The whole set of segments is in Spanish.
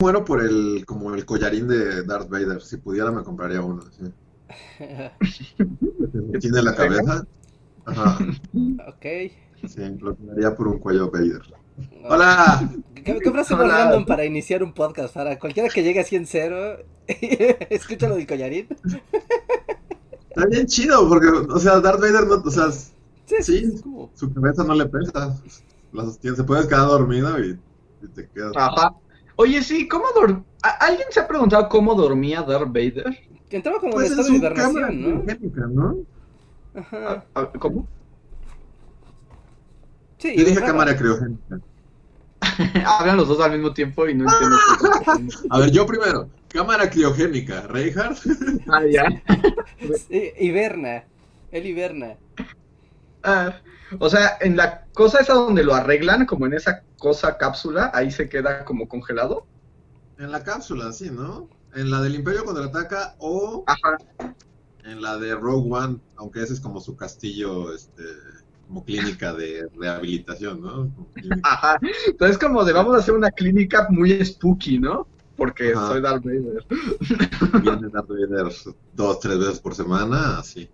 Muero por el como el collarín de Darth Vader. Si pudiera me compraría uno. ¿sí? que tiene la cabeza. Ajá. Ok. Sí, lo cambiaría por un cuello Vader. ¡Hola! ¿Qué, qué frase Hola. random para iniciar un podcast? Para cualquiera que llegue así en cero, escucha lo del collarín. Está bien chido, porque, o sea, Darth Vader no, o sea, Sí, Sí. es como... su cabeza no le pesa. La sostiene, se puedes quedar dormido y, y te quedas. Ajá. Oye, sí, ¿cómo dorm... ¿A- ¿Alguien se ha preguntado cómo dormía Darth Vader? Que entraba como Pues en estado de su cámara hibernación, ¿no? ¿no? Ajá. A- a- ¿Cómo? Sí, Yo dije raro. cámara criogénica. Hablan los dos al mismo tiempo y no entiendo. qué. A ver, yo primero. Cámara criogénica. Reinhardt. ah, ya. Sí, hiberna. Él hiberna. Ah, o sea, en la cosa esa donde lo arreglan, como en esa cosa cápsula, ahí se queda como congelado. En la cápsula, sí, ¿no? En la del Imperio contraataca o Ajá. en la de Rogue One, aunque ese es como su castillo, este, como clínica de rehabilitación, ¿no? Ajá. Entonces, como de vamos a hacer una clínica muy spooky, ¿no? Porque Ajá. soy Darth Vader. Viene Darth Vader dos, tres veces por semana, así.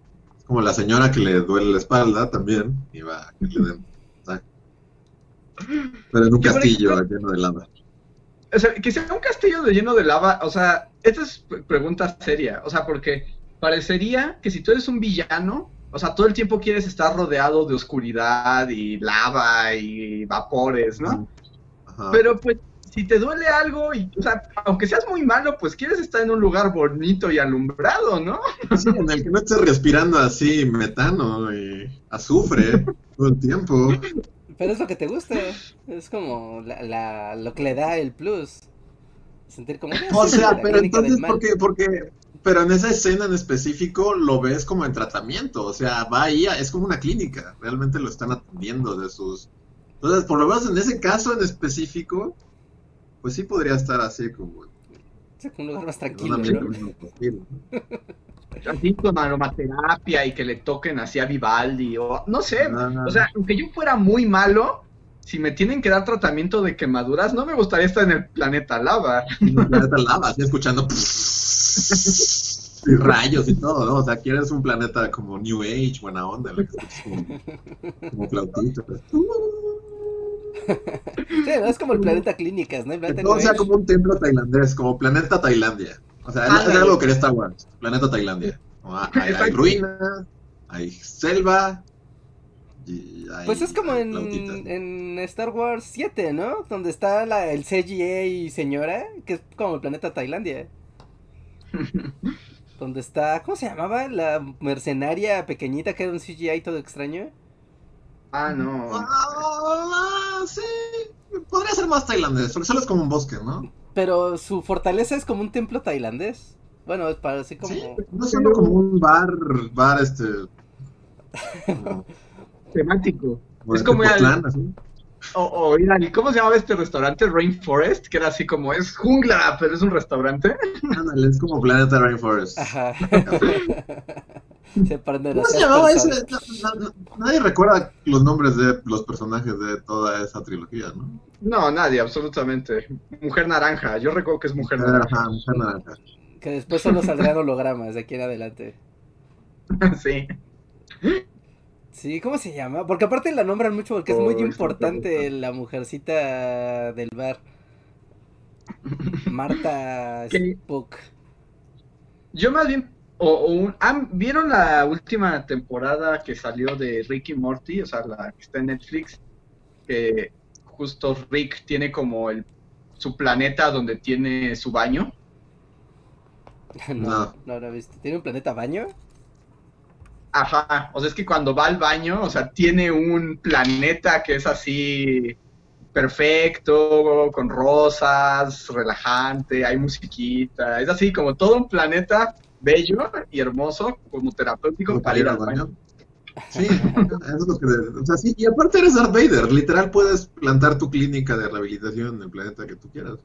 Como la señora que le duele la espalda también, y va a que le den. Pero en un castillo ejemplo- lleno de lava. O sea, que sea un castillo de lleno de lava, o sea, esta es pre- pregunta seria, o sea, porque parecería que si tú eres un villano, o sea, todo el tiempo quieres estar rodeado de oscuridad y lava y vapores, ¿no? Ajá. Pero pues, si te duele algo, y, o sea, aunque seas muy malo, pues quieres estar en un lugar bonito y alumbrado, ¿no? Sí, en el que no estés respirando así metano y azufre todo el tiempo. Pero es lo que te gusta. Es como la, la- lo que le da el plus. Sentir como... "Ah, O sea, pero entonces, mal". ¿por qué? Porque, pero en esa escena en específico lo ves como en tratamiento, o sea, va ahí, a- es como una clínica, realmente lo están atendiendo de sus... Entonces, por lo menos en ese caso en específico, pues sí podría estar así como Sí, un lugar más tranquilo. Así con aromaterapia y que le toquen así a Vivaldi, o no sé. O sea, aunque yo fuera muy malo, si me tienen que dar tratamiento de quemaduras, no me gustaría estar en el planeta lava. En un planeta lava, así escuchando y rayos y todo, ¿no? O sea, quieres un planeta como New Age, buena onda, el que como, como flautito. Sí, ¿no? es como el planeta clínicas, ¿no? El planeta sea como un templo tailandés, como planeta Tailandia. O sea, es, algo que quería Star Wars, planeta Tailandia. Hay, hay ruinas, hay selva, y hay Pues es como en, en Star Wars 7, ¿no? Donde está la, el CGA y señora, que es como el planeta Tailandia. Donde está, ¿cómo se llamaba? La mercenaria pequeñita que era un CGI todo extraño. Ah, no. Ah, sí, podría ser más tailandés, porque solo es como un bosque, ¿no? Pero su fortaleza es como un templo tailandés. Bueno, es para así como... Sí, no es solo como un bar, bar este... Como, Temático. como Es como ir al-. O, o ir al- ¿cómo se llamaba este restaurante? Rainforest, que era así como, es jungla, pero es un restaurante. Ándale, es como Planeta Rainforest. Ajá. ¿Cómo se llamaba ese? No- no- no- nadie recuerda los nombres de los personajes de toda esa trilogía, ¿no? No, nadie, absolutamente. Mujer naranja, yo recuerdo que es mujer naranja. Ajá, Mujer Naranja. Que después solo saldrán hologramas de aquí en adelante. sí. Sí, ¿cómo se llama? Porque aparte la nombran mucho porque es Oh, muy es importante la mujercita del bar. Marta ¿Qué? Spook. Yo más bien, o, o un- ¿han- ¿vieron la última temporada que salió de Rick y Morty? O sea, la que está en Netflix, que justo Rick tiene como el su planeta donde tiene su baño. No, No. no lo he visto. ¿Tiene un planeta baño? Ajá, o sea, es que cuando va al baño, o sea, tiene un planeta que es así perfecto, con rosas, relajante, hay musiquita, es así como todo un planeta bello y hermoso como terapéutico para ir al baño. Sí, es lo que. O sea, sí, y aparte eres Darth Vader. Literal, puedes plantar tu clínica de rehabilitación en el planeta que tú quieras.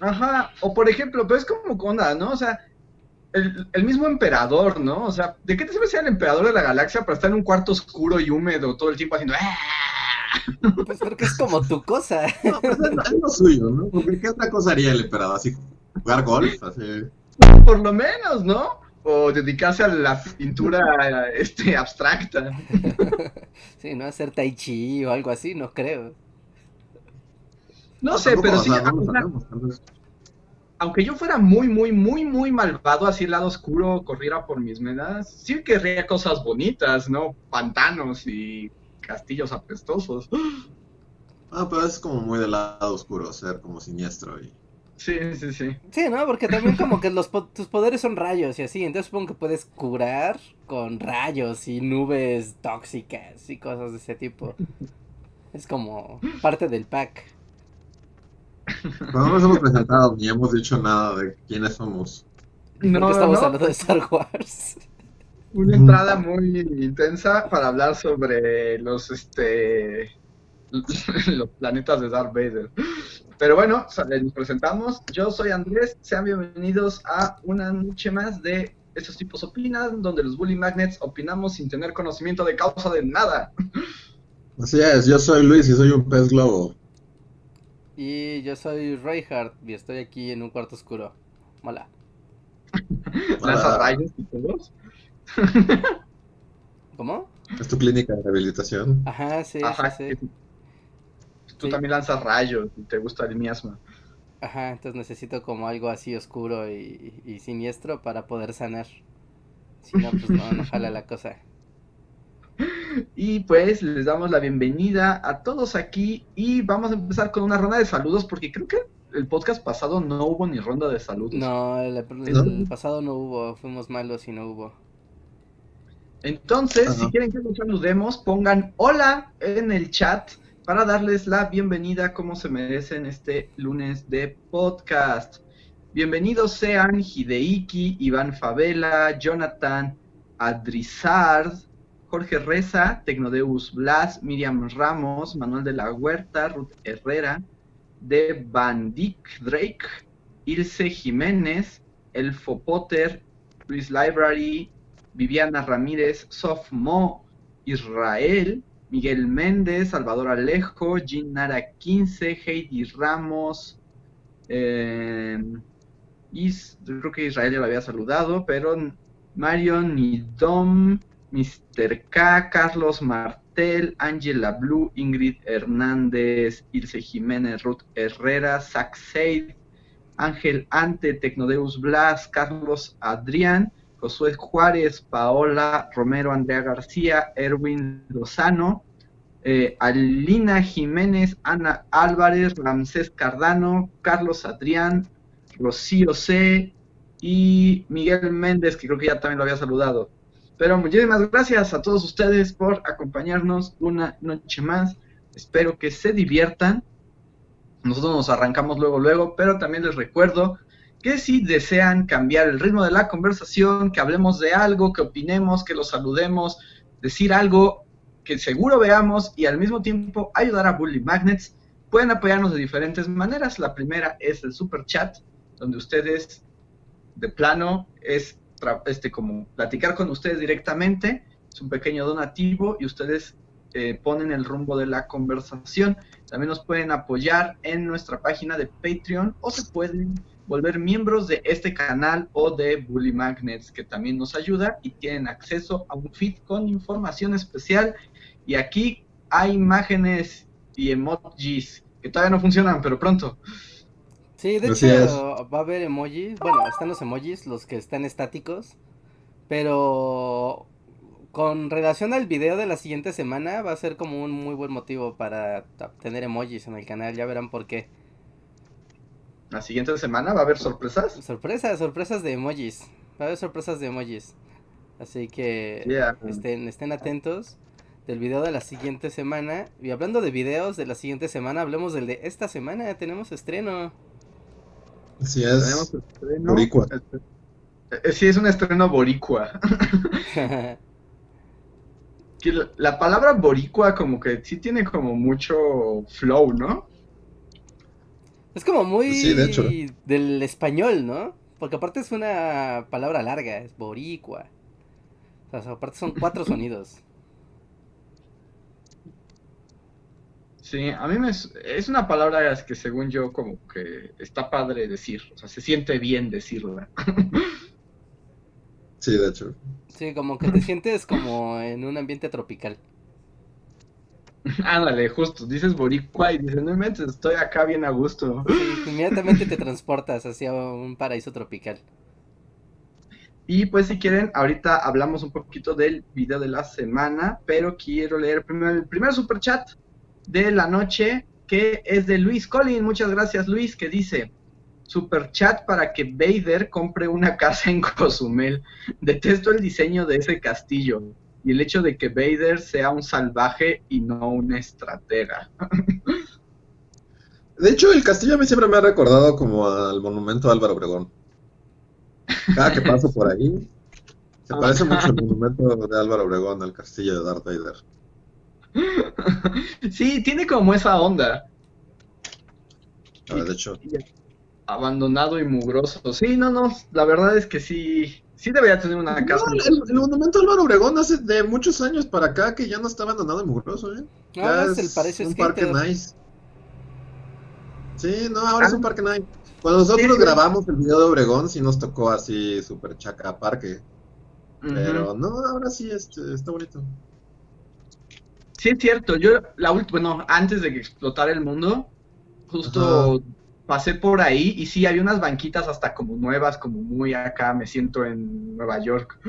Ajá, o por ejemplo, pero es como onda, ¿no? O sea, el, el, mismo emperador, ¿no? O sea, ¿de qué te sirve ser el emperador de la galaxia para estar en un cuarto oscuro y húmedo todo el tiempo haciendo... ¡Ah! Pues creo que es como tu cosa. No, pues es, es lo suyo, ¿no? Porque ¿qué otra cosa haría el emperador? Así, jugar golf, así... Por lo menos, ¿no? O dedicarse a la pintura este, abstracta. Sí, no hacer tai chi o algo así, no creo. No, sé, pero sí. aunque yo fuera muy, muy, muy, muy malvado, así el lado oscuro corriera por mis medas, sí querría cosas bonitas, ¿no? Pantanos y castillos apestosos. Ah, pero es como muy del lado oscuro, ser como siniestro y... Sí, sí, sí. Sí, ¿no? Porque también como que los po tus poderes son rayos y así, entonces supongo que puedes curar con rayos y nubes tóxicas y cosas de ese tipo. Es como parte del pack. No nos hemos presentado ni hemos dicho nada de quiénes somos. No, estamos no. hablando de Star Wars. Una entrada muy intensa para hablar sobre los este los planetas de Darth Vader. Pero bueno, nos presentamos. Yo soy Andrés. Sean bienvenidos a una noche más de Estos tipos opinan, donde los Bully Magnets opinamos sin tener conocimiento de causa de nada. Así es, yo soy Luis y soy un pez globo. Y yo soy Reinhardt y estoy aquí en un cuarto oscuro. Mola. ¿Lanzas rayos y todos? ¿Cómo? Es tu clínica de rehabilitación. Ajá, sí, Ajá, sí, sí. Tú Sí. también lanzas rayos y te gusta el miasma. Ajá, entonces necesito como algo así oscuro y, y siniestro para poder sanar. Si no, pues no, no jala la cosa. Y pues les damos la bienvenida a todos aquí y vamos a empezar con una ronda de saludos porque creo que el podcast pasado no hubo ni ronda de saludos. No, el, pasado no hubo, fuimos malos y no hubo. Entonces, Ajá. si quieren que nos saludemos, pongan hola en el chat para darles la bienvenida como se merecen este lunes de podcast. Bienvenidos sean Hideiki, Iván Favela, Jonathan Adrizard, Jorge Reza, Tecnodeus Blas, Miriam Ramos, Manuel de la Huerta, Ruth Herrera, De Van Dyck Drake, Ilse Jiménez, Elfo Potter, Luis Library, Viviana Ramírez, Sofmo, Israel, Miguel Méndez, Salvador Alejo, Jean Nara 15, Heidi Ramos, eh, creo que Israel ya lo había saludado, pero Mario Nidom, Mr. K, Carlos Martel, Angela Blue, Ingrid Hernández, Ilse Jiménez, Ruth Herrera, Zach Seid, Ángel Ante, Tecnodeus Blas, Carlos Adrián, Josué Juárez, Paola Romero, Andrea García, Erwin Lozano, eh, Alina Jiménez, Ana Álvarez, Ramsés Cardano, Carlos Adrián, Rocío C y Miguel Méndez, que creo que ya también lo había saludado. Pero muchísimas gracias a todos ustedes por acompañarnos una noche más. Espero que se diviertan. Nosotros nos arrancamos luego, luego, pero también les recuerdo que si desean cambiar el ritmo de la conversación, que hablemos de algo, que opinemos, que los saludemos, decir algo que seguro veamos y al mismo tiempo ayudar a Bully Magnets, pueden apoyarnos de diferentes maneras. La primera es el super chat, donde ustedes de plano es este como platicar con ustedes directamente, es un pequeño donativo y ustedes eh, ponen el rumbo de la conversación. También nos pueden apoyar en nuestra página de Patreon o se pueden volver miembros de este canal o de Bully Magnets, que también nos ayuda y tienen acceso a un feed con información especial. Y aquí hay imágenes y emojis que todavía no funcionan, pero pronto. Sí, de Así hecho va a haber emojis. Bueno, están los emojis, los que están estáticos. Pero con relación al video de la siguiente semana, va a ser como un muy buen motivo para tener emojis en el canal. Ya verán por qué. La siguiente semana va a haber sorpresas. Sorpresas, sorpresas de emojis. Va a haber sorpresas de emojis. Así que Yeah. estén, estén atentos del video de la siguiente semana. Y hablando de videos de la siguiente semana, hablemos del de esta semana. Tenemos estreno. Así Tenemos es. estreno. Boricua. Eh, Sí, es un estreno boricua. Que la, la palabra boricua como que sí tiene como mucho flow, ¿no? Es como muy Sí, de hecho. del español, ¿no? Porque aparte es una palabra larga, es boricua. O sea, aparte son cuatro sonidos. Sí, a mí me es, es una palabra que según yo como que está padre decir, o sea, se siente bien decirla. Sí, de hecho. Sí, como que te sientes como en un ambiente tropical. Ándale, justo, dices boricua y dices, no inventes, estoy acá bien a gusto. Sí, inmediatamente te transportas hacia un paraíso tropical. Y pues si quieren, ahorita hablamos un poquito del video de la semana, pero quiero leer primero el primer super chat de la noche, que es de Luis Collin. Muchas gracias, Luis, que dice: Super chat para que Vader compre una casa en Cozumel. Detesto el diseño de ese castillo y el hecho de que Vader sea un salvaje y no un estratega. De hecho, el castillo a mí siempre me ha recordado como al monumento de Álvaro Obregón. Cada que paso por ahí, se Ah. parece mucho al monumento de Álvaro Obregón al castillo de Darth Vader. sí, tiene como esa onda. Ah, de hecho, Abandonado y mugroso. Sí, no, no, la verdad es que sí, sí debería tener una casa. No, el, el monumento Álvaro Obregón hace de muchos años para acá que ya no está abandonado y mugroso, ¿eh? Ahora es el un skater. parque nice. Sí, no, ahora es Ah. un parque nice. Cuando nosotros Sí, sí. grabamos el video de Obregón, sí nos tocó así super chaca parque. Pero no, ahora sí este, está bonito. Sí, es cierto. Yo, la ult- bueno, antes de que explotara el mundo, justo pasé por ahí y sí, había unas banquitas hasta como nuevas, como muy acá, me siento en Nueva York.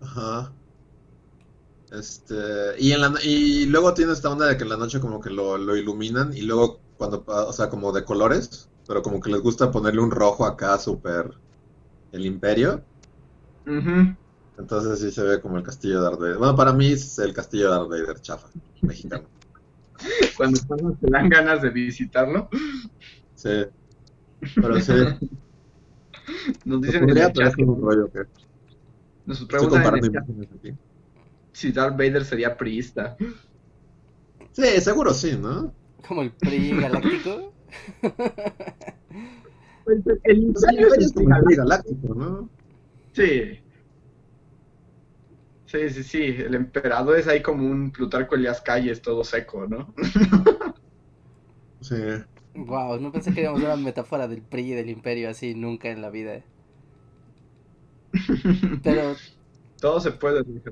Ajá. Este, y en la, y luego tiene esta onda de que en la noche como que lo, lo iluminan y luego cuando, o sea, como de colores, pero como que les gusta ponerle un rojo acá súper el imperio. Ujú. Entonces sí se ve como el castillo de Darth Vader. Bueno, para mí es el castillo de Darth Vader chafa, mexicano. Cuando cuando te dan ganas de visitarlo, Sí. Pero sí, nos dicen en podría, el pero chat, es un rollo que nos preguntan en comparando el chat imágenes aquí. si Darth Vader sería priista. Sí, seguro sí, ¿no? Como el PRI galáctico. Pues, el el es como el galáctico, ¿no? Sí. Sí, sí, sí. El emperador es ahí como un Plutarco Elias Calles todo seco, ¿no? Sí. Wow, no pensé que íbamos a una metáfora del PRI y del imperio así nunca en la vida. Pero, Todo se puede, dijo.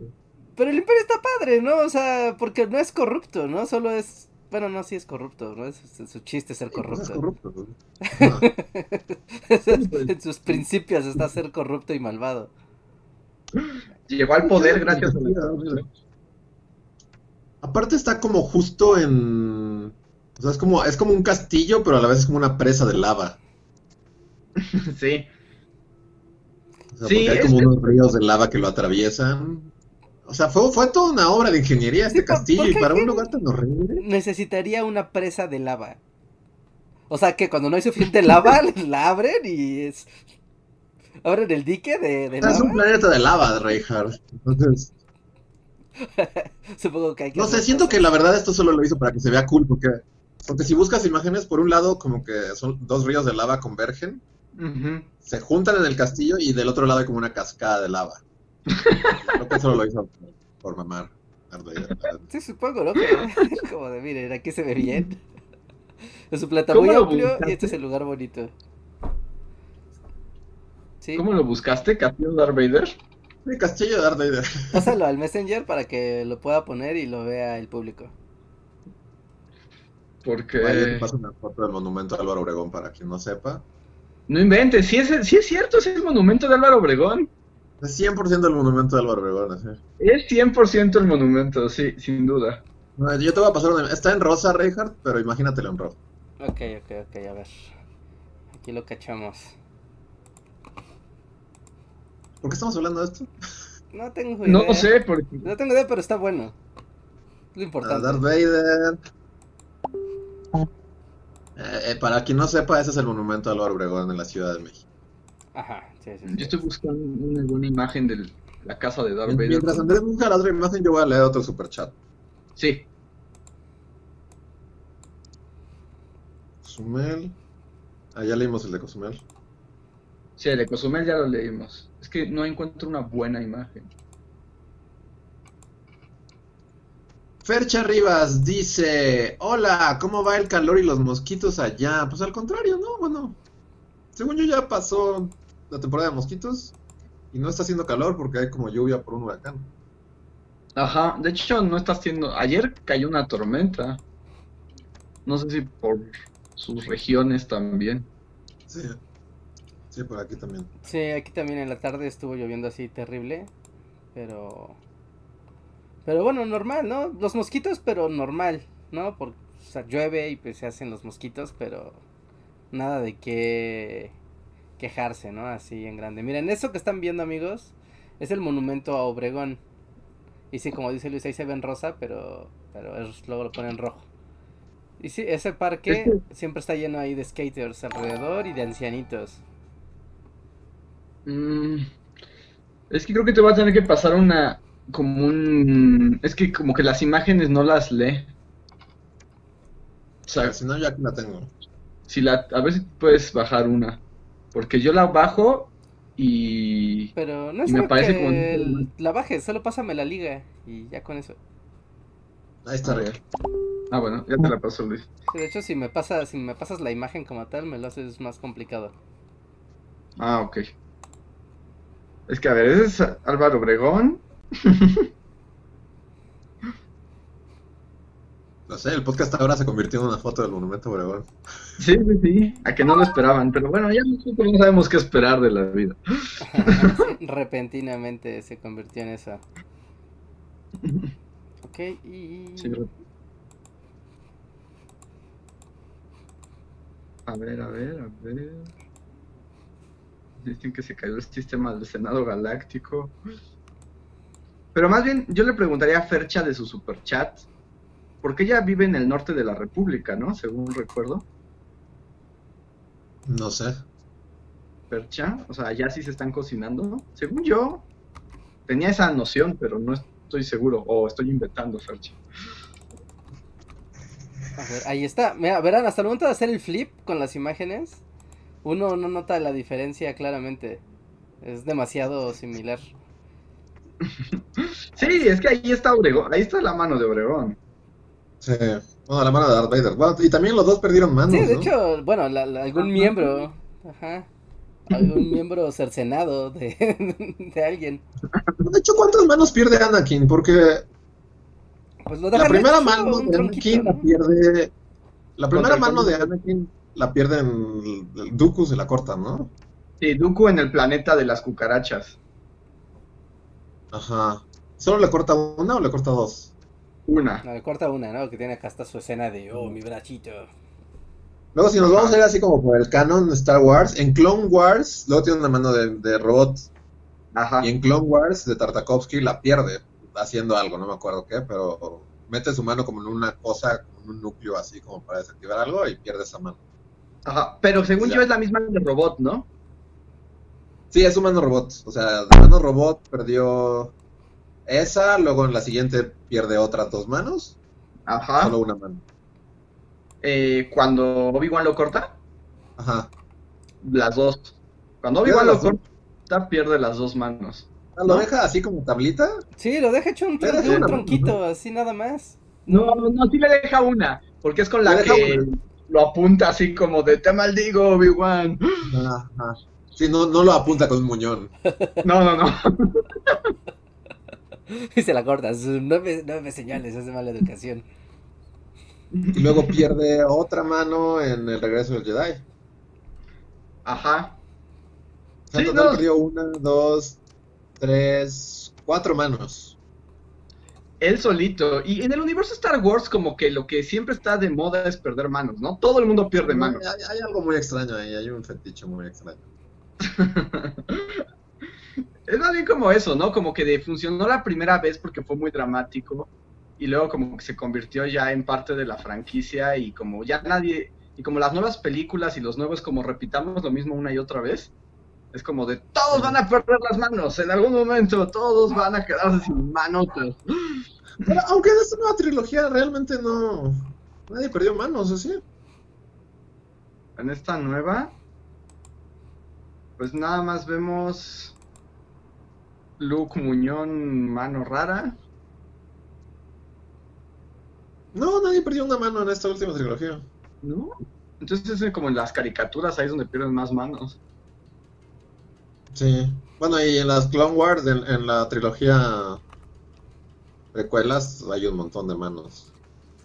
pero el imperio está padre, ¿no? O sea, porque no es corrupto, ¿no? Solo es, bueno, no, sí es corrupto, ¿no? Es, es- su chiste es ser Pues es corrupto. corrupto. ¿no? No. en sus principios está ser corrupto y malvado. Llegó al poder gracias a la. Aparte está como justo en... O sea, es como, es como un castillo, pero a la vez es como una presa de lava. Sí. O sea, Sí, porque hay como unos ríos de lava que lo atraviesan. O sea, fue, fue toda una obra de ingeniería este Sí, ¿por- castillo y para un lugar tan horrible. Necesitaría una presa de lava. O sea, que cuando no hay suficiente lava, la abren y es... Abren el dique de, de sea, es lava. un planeta de lava, Reinhardt. Entonces, Supongo que hay que no sé, siento cosas. que la verdad esto solo lo hizo para que se vea cool, porque, porque si buscas imágenes, por un lado como que son dos ríos de lava convergen, se juntan en el castillo y del otro lado hay como una cascada de lava. Creo que solo lo hizo por, mamar. Darth Vader. Sí, supongo, ¿no? Que- Como de, miren, aquí se ve bien. Es un ¿Cómo muy amplio y este es el lugar bonito. Sí, ¿Cómo lo buscaste, Castillo Darth Vader? Sí, castillo de Darth Vader. pásalo al Messenger para que lo pueda poner y lo vea el público. Porque... paso una foto del monumento de Álvaro Obregón para quien no sepa. No inventes, sí es, sí es cierto, es el monumento de Álvaro Obregón. Es 100% el monumento de Álvaro Obregón. así. Es 100% el monumento, sí, sin duda. No, Yo te voy a pasar una... Está en rosa, Reinhardt, pero imagínatelo en rojo. Ok, ok, ok, a ver. Aquí lo cachamos. ¿Por qué estamos hablando de esto? No tengo idea. No sé, porque... No tengo idea, pero está bueno. Lo Ah, importante. Darth Vader. Eh, eh, para quien no sepa, ese es el monumento de Álvaro Obregón en la Ciudad de México. Ajá, sí, sí. sí. Yo estoy buscando una buena imagen de la casa de Darth Vader. Mientras Andrés busca la otra imagen, yo voy a leer otro superchat. Sí. Cozumel. Ah, ya leímos el de Cozumel. Sí, el de Cozumel ya lo leímos. Es que no encuentro una buena imagen. Fercha Rivas dice: Hola, ¿cómo va el calor y los mosquitos allá? Pues al contrario, ¿no? Bueno, según yo ya pasó la temporada de mosquitos y no está haciendo calor porque hay como lluvia por un huracán. Ajá, de hecho no está haciendo... Ayer cayó una tormenta. No sé si por sus regiones también. Sí, sí, por aquí también. Sí, aquí también en la tarde estuvo lloviendo así terrible, pero... Pero bueno, normal, ¿no? Los mosquitos, pero normal, ¿no? Porque o sea, llueve y pues se hacen los mosquitos, pero nada de qué quejarse, ¿no? Así en grande. Miren, eso que están viendo, amigos, es el monumento a Obregón. Y sí, como dice Luis, ahí se ve en rosa, pero, pero es- luego lo ponen rojo. Y sí, ese parque siempre está lleno ahí de skaters alrededor y de ancianitos. Mm, es que creo que te va a tener que pasar una... Como un... Es que como que las imágenes no las lee. O sea, si no, ya aquí la tengo. si la... A ver si puedes bajar una. Porque yo la bajo y... Pero no es Y me parece que como la bajes, solo pásame la liga y ya con eso. Ahí está real. Ah, bueno, ya te la paso, Luis. Sí, de hecho, si me pasa, si me pasas la imagen como tal, me lo haces más complicado. Ah, ok. Es que, a ver, ese es Álvaro Obregón. No sé, el podcast ahora se convirtió en una foto del monumento a Obregón. Sí, sí, sí. A que no lo esperaban. Pero bueno, ya nosotros no sabemos qué esperar de la vida. Repentinamente se convirtió en eso. Ok, y... Sí, A ver, a ver, a ver. Dicen que se cayó el sistema del Senado Galáctico. Pero más bien, yo le preguntaría a Fercha de su superchat. Porque ella vive en el norte de la República, ¿no? Según recuerdo. No sé. Fercha. O sea, allá sí se están cocinando. Según yo, tenía esa noción, pero no estoy seguro. O estoy inventando, Fercha. A ver, ahí está. Mira, verán, hasta el momento de hacer el flip con las imágenes, uno no nota la diferencia claramente. Es demasiado similar. Sí, es que ahí está Obregón. Ahí está la mano de Obregón. Sí. Bueno, la mano de Darth Vader. Bueno, y también los dos perdieron manos, Sí, de ¿no? hecho, bueno, la- la- algún miembro, ajá, algún miembro cercenado de, de alguien. De hecho, ¿cuántas manos pierde Anakin? Porque Pues lo la primera hecho, mano de Anakin la ¿no? pierde. La primera mano de. Anakin la pierde en el Dooku, se la cortan, ¿no? Sí, Dooku en el planeta de las cucarachas. Ajá. ¿Solo le corta una o le corta dos? Una. No, le corta una, ¿no? Que tiene acá hasta su escena de, oh, mi brachito. Luego, si nos vamos a ir así como por el canon de Star Wars, en Clone Wars, luego tiene una mano de, de robot. Ajá. Y en Clone Wars de Tartakovsky la pierde haciendo algo, no me acuerdo qué, pero mete su mano como en una cosa, con un núcleo así como para desactivar algo y pierde esa mano. Ajá. Pero según Ya. yo es la misma de robot, ¿no? Sí, es un mano robot. O sea, de mano robot perdió esa, luego en la siguiente pierde otras dos manos, Ajá. solo una mano. Eh, cuando Obi-Wan lo corta, Ajá. las dos. Cuando Obi-Wan lo dos. corta, pierde las dos manos. Ah, ¿Lo deja así como tablita? Sí, lo deja hecho un, deja un tronquito, así nada más. No, no, sí le deja una. Porque es con la que una. lo apunta así como de te maldigo, Obi-Wan. Ajá. Sí, no, no lo apunta con un muñón. No, no, no. Y se la corta, sus nueve, nueve señales, es de mala educación. Y luego pierde otra mano en el regreso del Jedi. Ajá. O sea, Sí, total no. perdió una, dos, tres, cuatro manos. Él solito. Y en el universo Star Wars, como que lo que siempre está de moda es perder manos, ¿no? Todo el mundo pierde manos. Hay, hay algo muy extraño ahí, hay un fetiche muy extraño. Es más bien como eso, ¿no? Como que funcionó la primera vez porque fue muy dramático y luego como que se convirtió ya en parte de la franquicia y como ya nadie, y como las nuevas películas y los nuevos como repitamos lo mismo una y otra vez, Es como de todos van a perder las manos, en algún momento todos van a quedarse sin manotas. Pero aunque en esta nueva trilogía realmente no. Nadie perdió manos, así. En esta nueva, pues nada más vemos Luke Muñón, mano rara. No, nadie perdió una mano en esta última trilogía. ¿No? Entonces es como en las caricaturas, ahí es donde pierden más manos. Sí. Bueno, y en las Clone Wars, en, en la trilogía precuelas, hay un montón de manos.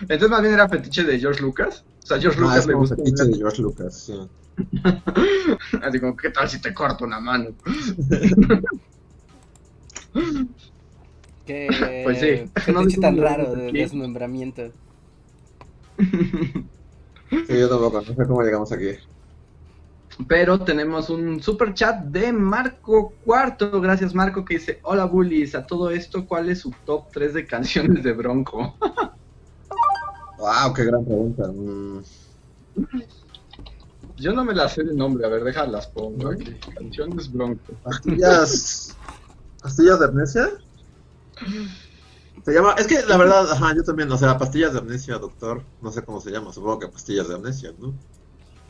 Entonces más bien era fetiche de George Lucas. O sea, George Ah, Lucas es le gusta. fetiche de George Lucas, sí. Así como, ¿qué tal si te corto una mano? Qué Pues sí. qué No fetiche tan raro de aquí. desmembramiento. Sí, yo tampoco, no sé cómo llegamos aquí. Pero tenemos un super chat de Marco Cuarto. Gracias, Marco, que dice: Hola, bullies. A todo esto, ¿cuál es su top 3 de canciones de Bronco? Wow, qué gran pregunta. Mm, Yo no me las sé de nombre. A ver, déjalas pongo. Canciones Bronco. ¿Pastillas. ¿Pastillas de amnesia? Se llama, es que la verdad, ajá, yo también, o sea, pastillas de amnesia, doctor, no sé cómo se llama, supongo que pastillas de amnesia, ¿no?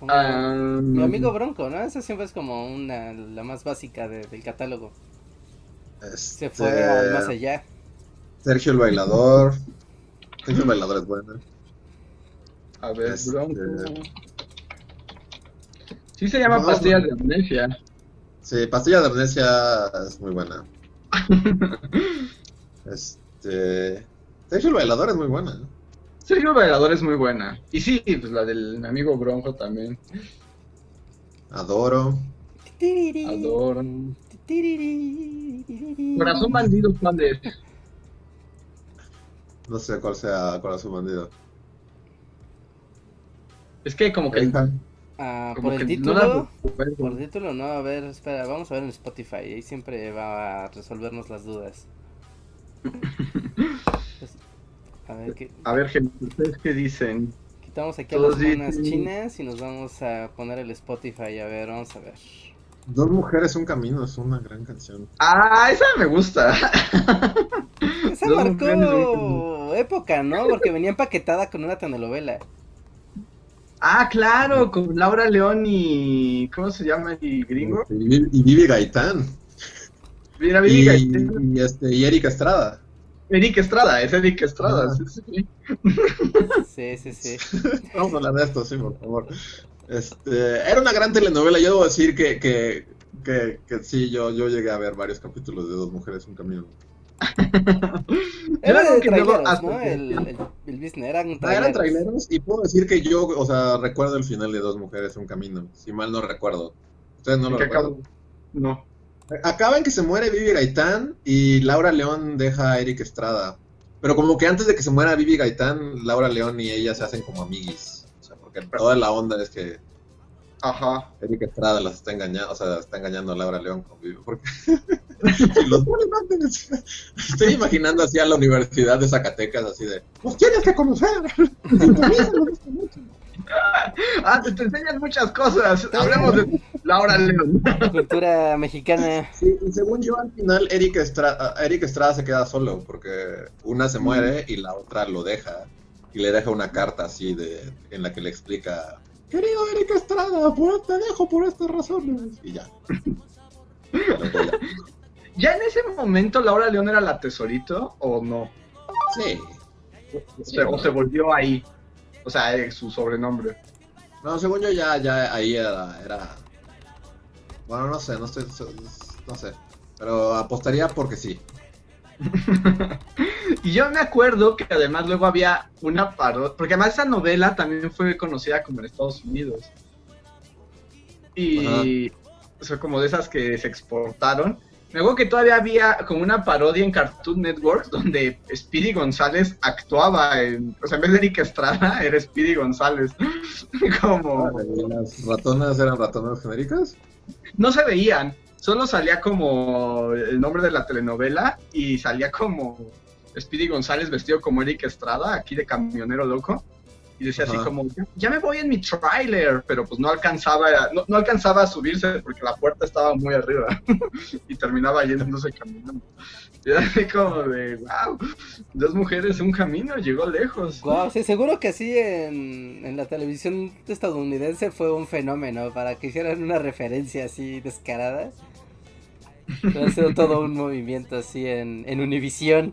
Ah, Mi amigo Bronco, ¿no? Esa siempre es como una, la más básica de- del catálogo. Se Este, fue al más allá. Sergio el bailador. Sergio el bailador es bueno. A ver, Este- Bronco. Sí se llama No, no. de amnesia. Sí, pastillas de amnesia es muy buena. Este. Sergio el bailador es muy buena. Sergio el Bailador es muy buena. Y sí, pues la del mi amigo Bronco también. Adoro. Adoro. Corazón bandido, ¿cuál es? No sé cuál sea Corazón Bandido. Es que como que... Ah, como por el que no título. la recuerdo. Por el título, no, a ver, espera, vamos a ver en Spotify. Ahí siempre va a resolvernos las dudas. Pues, a ver, ¿qué- A ver, gente, ¿ustedes qué dicen? quitamos aquí a las monas dicen- chinas y nos vamos a poner el Spotify. A ver, vamos a ver. Dos mujeres, un camino es una gran canción. Ah, esa me gusta. Esa Dos marcó mujeres, época, ¿no? Porque venía empaquetada con una telenovela. Ah, claro, con Laura León y... ¿Cómo se llama el gringo? Y, Vivi- y Vivi Gaitán. Mira, Y, Vivi y, este, y Erika Estrada. Eric Estrada, es Eric Estrada. Ah. sí, sí, sí. Sí, sí, sí. Vamos a hablar de esto, sí, por favor. Este, era una gran telenovela. Yo debo decir que, que, que, que sí, yo, yo llegué a ver varios capítulos de Dos Mujeres, un camino. Era de traileros, hasta ¿no? El, el, el business eran Ah, traileros. eran traileros y puedo decir que yo, o sea, recuerdo el final de Dos Mujeres, un camino. Si mal no recuerdo. Ustedes no lo ¿Qué recuerdan. No. Acaba en que se muere Vivi Gaitán y Laura León deja a Eric Estrada. Pero como que antes de que se muera Vivi Gaitán, Laura León y ella se hacen como amiguis. O sea, porque toda la onda es que Ajá. Eric Estrada las está engañando, o sea, está engañando a Laura León con Vivi. Porque... los. Estoy imaginando así a la Universidad de Zacatecas, así de, ¡Los tienes que conocer! Ah, te, te enseñan muchas cosas. Hablemos de Laura León. Cultura mexicana. Sí, y según yo, al final, Eric Estrada, Eric Estrada se queda solo, porque una se muere y la otra lo deja. Y le deja una carta así de en la que le explica, querido Eric Estrada, por- te dejo por estas razones. Y ya. Ya. ¿Ya en ese momento Laura León era la tesorito o no? Sí. O se, o se volvió ahí. O sea, eh, su sobrenombre. No, según yo ya, ya ahí era, era... Bueno, no sé, no estoy... No sé. Pero apostaría porque sí. y yo me acuerdo que además luego había una parodia, porque además esa novela también fue conocida como en Estados Unidos. Y o sea, como de esas que se exportaron. Me acuerdo que todavía había como una parodia en Cartoon Network donde Speedy González actuaba en, o sea, en vez de Eric Estrada era Speedy González. como ¿Y ¿Las ratonas eran ratonas genéricas? no se veían, solo salía como el nombre de la telenovela y salía como Speedy González vestido como Eric Estrada, aquí de camionero loco. Y decía así como, "Ya- ya me voy en mi trailer, pero pues no alcanzaba, no, no alcanzaba a subirse porque la puerta estaba muy arriba y terminaba yéndose caminando. Y así como de, wow, dos mujeres, un camino, llegó lejos. Guau, sí, seguro que sí en, en la televisión estadounidense fue un fenómeno para que hicieran una referencia así descarada. Ha sido todo un movimiento así en, en Univisión.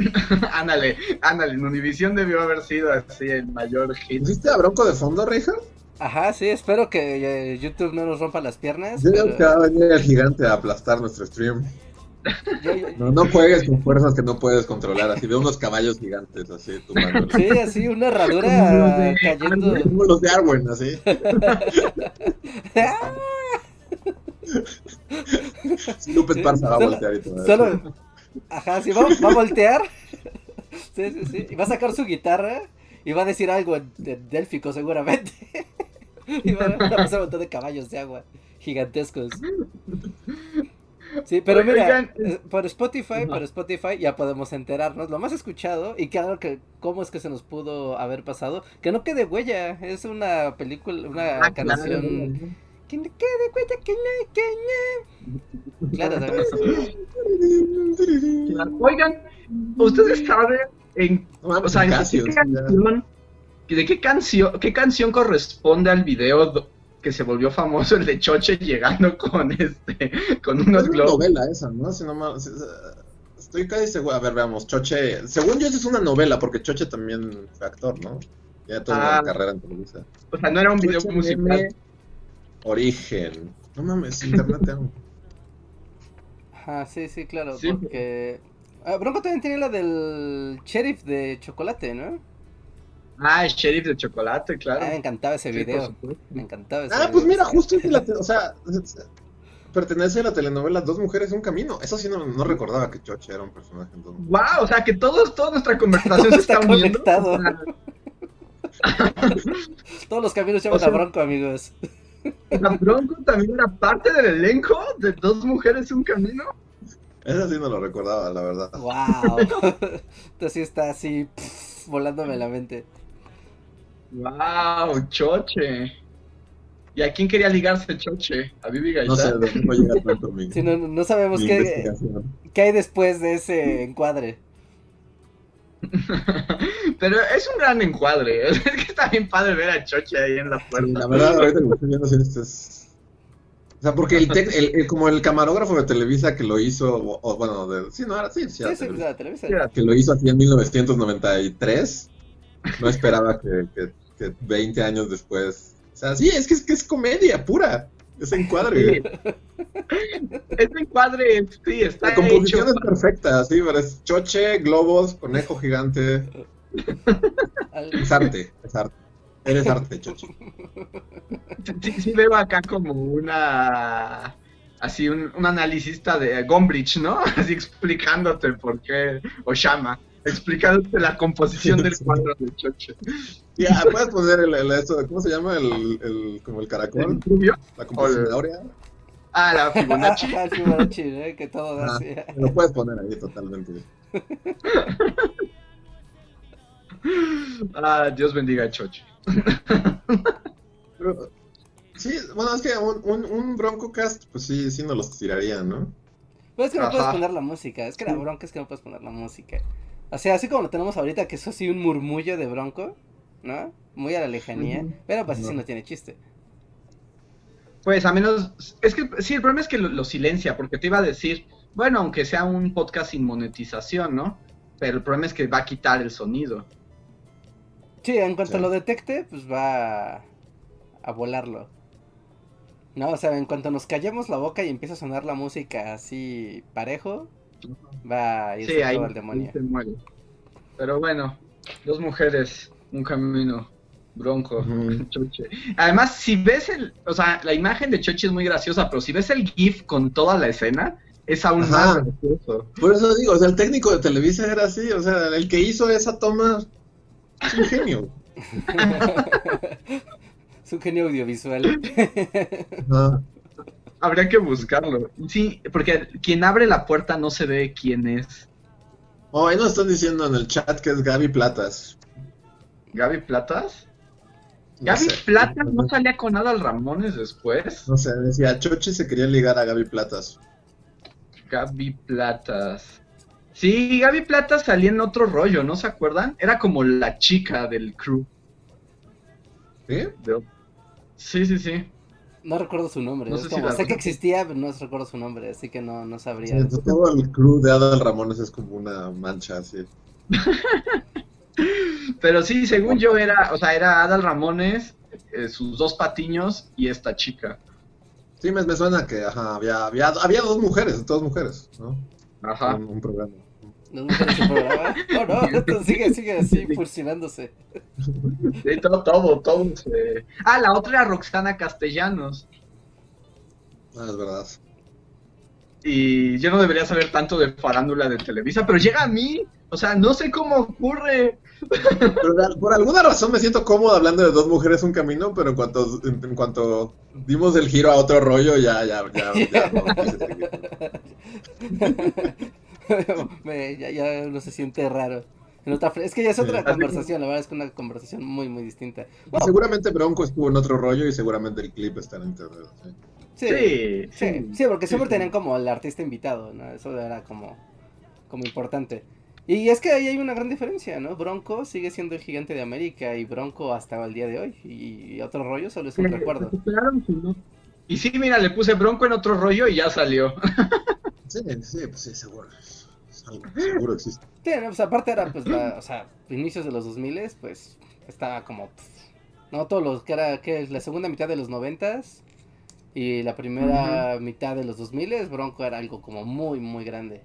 ándale, ándale, en Univision debió haber sido así el mayor hit. ¿Pusiste a Bronco de fondo, Richard? Ajá, sí, espero que eh, YouTube no nos rompa las piernas. Yo pero que va a venir el gigante a aplastar nuestro stream. yo- yo- No, no juegues con fuerzas que no puedes controlar, así de unos caballos gigantes, así tumbándolos. sí, así una Como los herradura de cayendo. Como los de Arwen, así. Lupe Esparza va a voltear y todo. Solo, ajá, sí, va, va a voltear. Sí, sí, sí. Y va a sacar su guitarra y va a decir algo en, en délfico seguramente. Y va a pasar un montón de caballos de agua gigantescos. Sí, pero mira, eh, por Spotify, por Spotify ya podemos enterarnos. Lo más escuchado y claro que cómo es que se nos pudo haber pasado, que no quede huella, es una película, una Ah, canción. Claro, también. Oigan, ¿ustedes saben en No mames, O sea, ¿en qué canción, ¿de qué canción, qué canción corresponde al video que se volvió famoso el de Choche llegando con este, con Es unos una globos? novela esa, ¿no? Si no Estoy casi seguro. A ver, veamos. Choche. Según yo, esa es una novela, porque Choche también fue actor, ¿no? Ya toda Ah. una carrera en Televisa. O sea, no era un video Choche musical. meme, Origen. No mames, internet tengo. Ajá, sí, sí, claro, Sí. porque... Ah, Bronco también tiene la del sheriff de chocolate, ¿no? Ah, el sheriff de chocolate, claro. Ah, me encantaba ese Sí, video, me encantaba ese Ah, video. pues mira, justo es de la. O sea, pertenece a la telenovela Dos Mujeres, Un Camino. Eso sí, no, no recordaba que Choche era un personaje en Dos. Wow, o sea que todos, toda nuestra conversación Todo se está está uniendo. Todos los caminos llevan O sea- a Bronco, amigos. la Bronco también era parte del elenco de Dos Mujeres, un Camino. Eso sí no lo recordaba, la verdad. Wow. Entonces sí está así pff, volándome la mente. Wow, Choche. ¿Y a quién quería ligarse Choche? ¿A Vivi Gaitán? No sé, de no llega tanto mi, Sí, no, no sabemos mi qué, qué hay después de ese encuadre. Pero es un gran encuadre. Es que está bien padre ver a Choche ahí en la Sí, puerta. la verdad, ahorita lo estoy viendo, sí, este es... O sea, porque el, tec- el- el- como el camarógrafo de Televisa que lo hizo, o, o bueno, de, sí, no, era, sí, sí, era sí, Televisa, televisa. Que lo hizo así en 1993, no esperaba que, que, que 20 años después... O sea, sí, es que es, que es comedia pura, es encuadre. Ese encuadre, sí, está La composición hecho. es perfecta, sí, pero es choche, globos, conejo gigante, es arte, es arte. Eres arte, choche. Sí, sí veo acá como una... Así, un, un analicista de Gombrich, ¿no? Así explicándote por qué... O Shama, explicándote la composición del cuadro de Choche. Ya, puedes poner el, el- esto, ¿cómo se llama? El, el, como el caracol, ¿El rubio? la composición de Aurea. Ah, la Fibonacci. Ajá, el Fibonacci, ¿eh? Que todo da Ah, así. lo puedes poner ahí totalmente. Ah, Dios bendiga a Choche. Pero, sí, bueno, es que un, un, un Broncocast, pues sí, sí nos los tirarían, ¿no? Pues es que no Ajá. puedes poner la música. Es que la bronca es que no puedes poner la música. O sea, así como lo tenemos ahorita, que es así un murmullo de bronco, ¿no? Muy a la lejanía. Pero pues así No. no tiene chiste. Pues a menos, es que sí, el problema es que lo, lo silencia, porque te iba a decir, bueno, aunque sea un podcast sin monetización, ¿no? Pero el problema es que va a quitar el sonido. Sí, en cuanto Sí. lo detecte, pues va a, a volarlo. No, o sea, en cuanto nos callemos la boca y empieza a sonar la música así parejo, va a irse Sí, ahí, todo al demonio. ahí se muere. Pero bueno, dos mujeres, un camino, bronco, Ujú. Choche. Además, si ves el, o sea, la imagen de Choche es muy graciosa, pero si ves el GIF con toda la escena, es aún Ajá. más gracioso. Por eso digo, o sea, el técnico de Televisa era así, o sea, el que hizo esa toma es un genio. es un genio audiovisual. Ajá. Habría que buscarlo. Sí, porque quien abre la puerta no se ve quién es. Oh, ahí nos están diciendo en el chat que es Gaby Platas. Gaby Platas. No Gaby sé. Platas no salía con Adal Ramones después. No sé, decía, Chochi se quería ligar a Gaby Platas. Gaby Platas. Sí, Gaby Platas salía en otro rollo, ¿no se acuerdan? Era como la chica del crew. ¿Sí? de- Sí, sí, sí. No recuerdo su nombre. No sé como- que existía, pero no recuerdo su nombre, así que no, no Sí, sabría. entonces todo el crew de Adal Ramones es como una mancha así. Pero sí, según yo era, o sea, era Adal Ramones, eh, sus dos patiños y esta chica. Sí, me, me suena que ajá, había, había, había dos mujeres, dos mujeres, ¿no? Ajá. Un, un programa. ¿No programa? No, esto sigue, sigue así, fusionándose. Sí, todo, todo, todo. se- Ah, la otra era Roxana Castellanos. Ah, es verdad. Y yo no debería saber tanto de farándula de Televisa, pero llega a mí. O sea, no sé cómo ocurre. Pero de- por alguna razón me siento cómodo hablando de dos mujeres un camino, pero en cuanto, en, en cuanto dimos el giro a otro rollo, ya, ya, ya, ya no. Me- ya, ya uno se siente raro. En otra es que ya es otra Sí. conversación, la verdad es que una conversación muy, muy distinta. Bueno, Seguramente Bronco estuvo en otro rollo y seguramente el clip está en internet. ¿sí? sí, Sí, sí, sí, porque siempre tenían como el artista invitado, ¿no? Eso era como, como importante. Y es que ahí hay una gran diferencia, ¿no? Bronco sigue siendo el gigante de América y Bronco hasta el día de hoy. Y otro rollo solo es un recuerdo. Y sí, mira, le puse bronco en otro rollo y ya salió. Sí, sí, pues sí, seguro. Seguro existe. Sí, no, pues aparte era, pues, la, o sea, inicios de los 2000, pues, estaba como, pf, no, todos los, que era, que la segunda mitad de los 90 y la primera mitad de los 2000, Bronco era algo como muy, muy grande.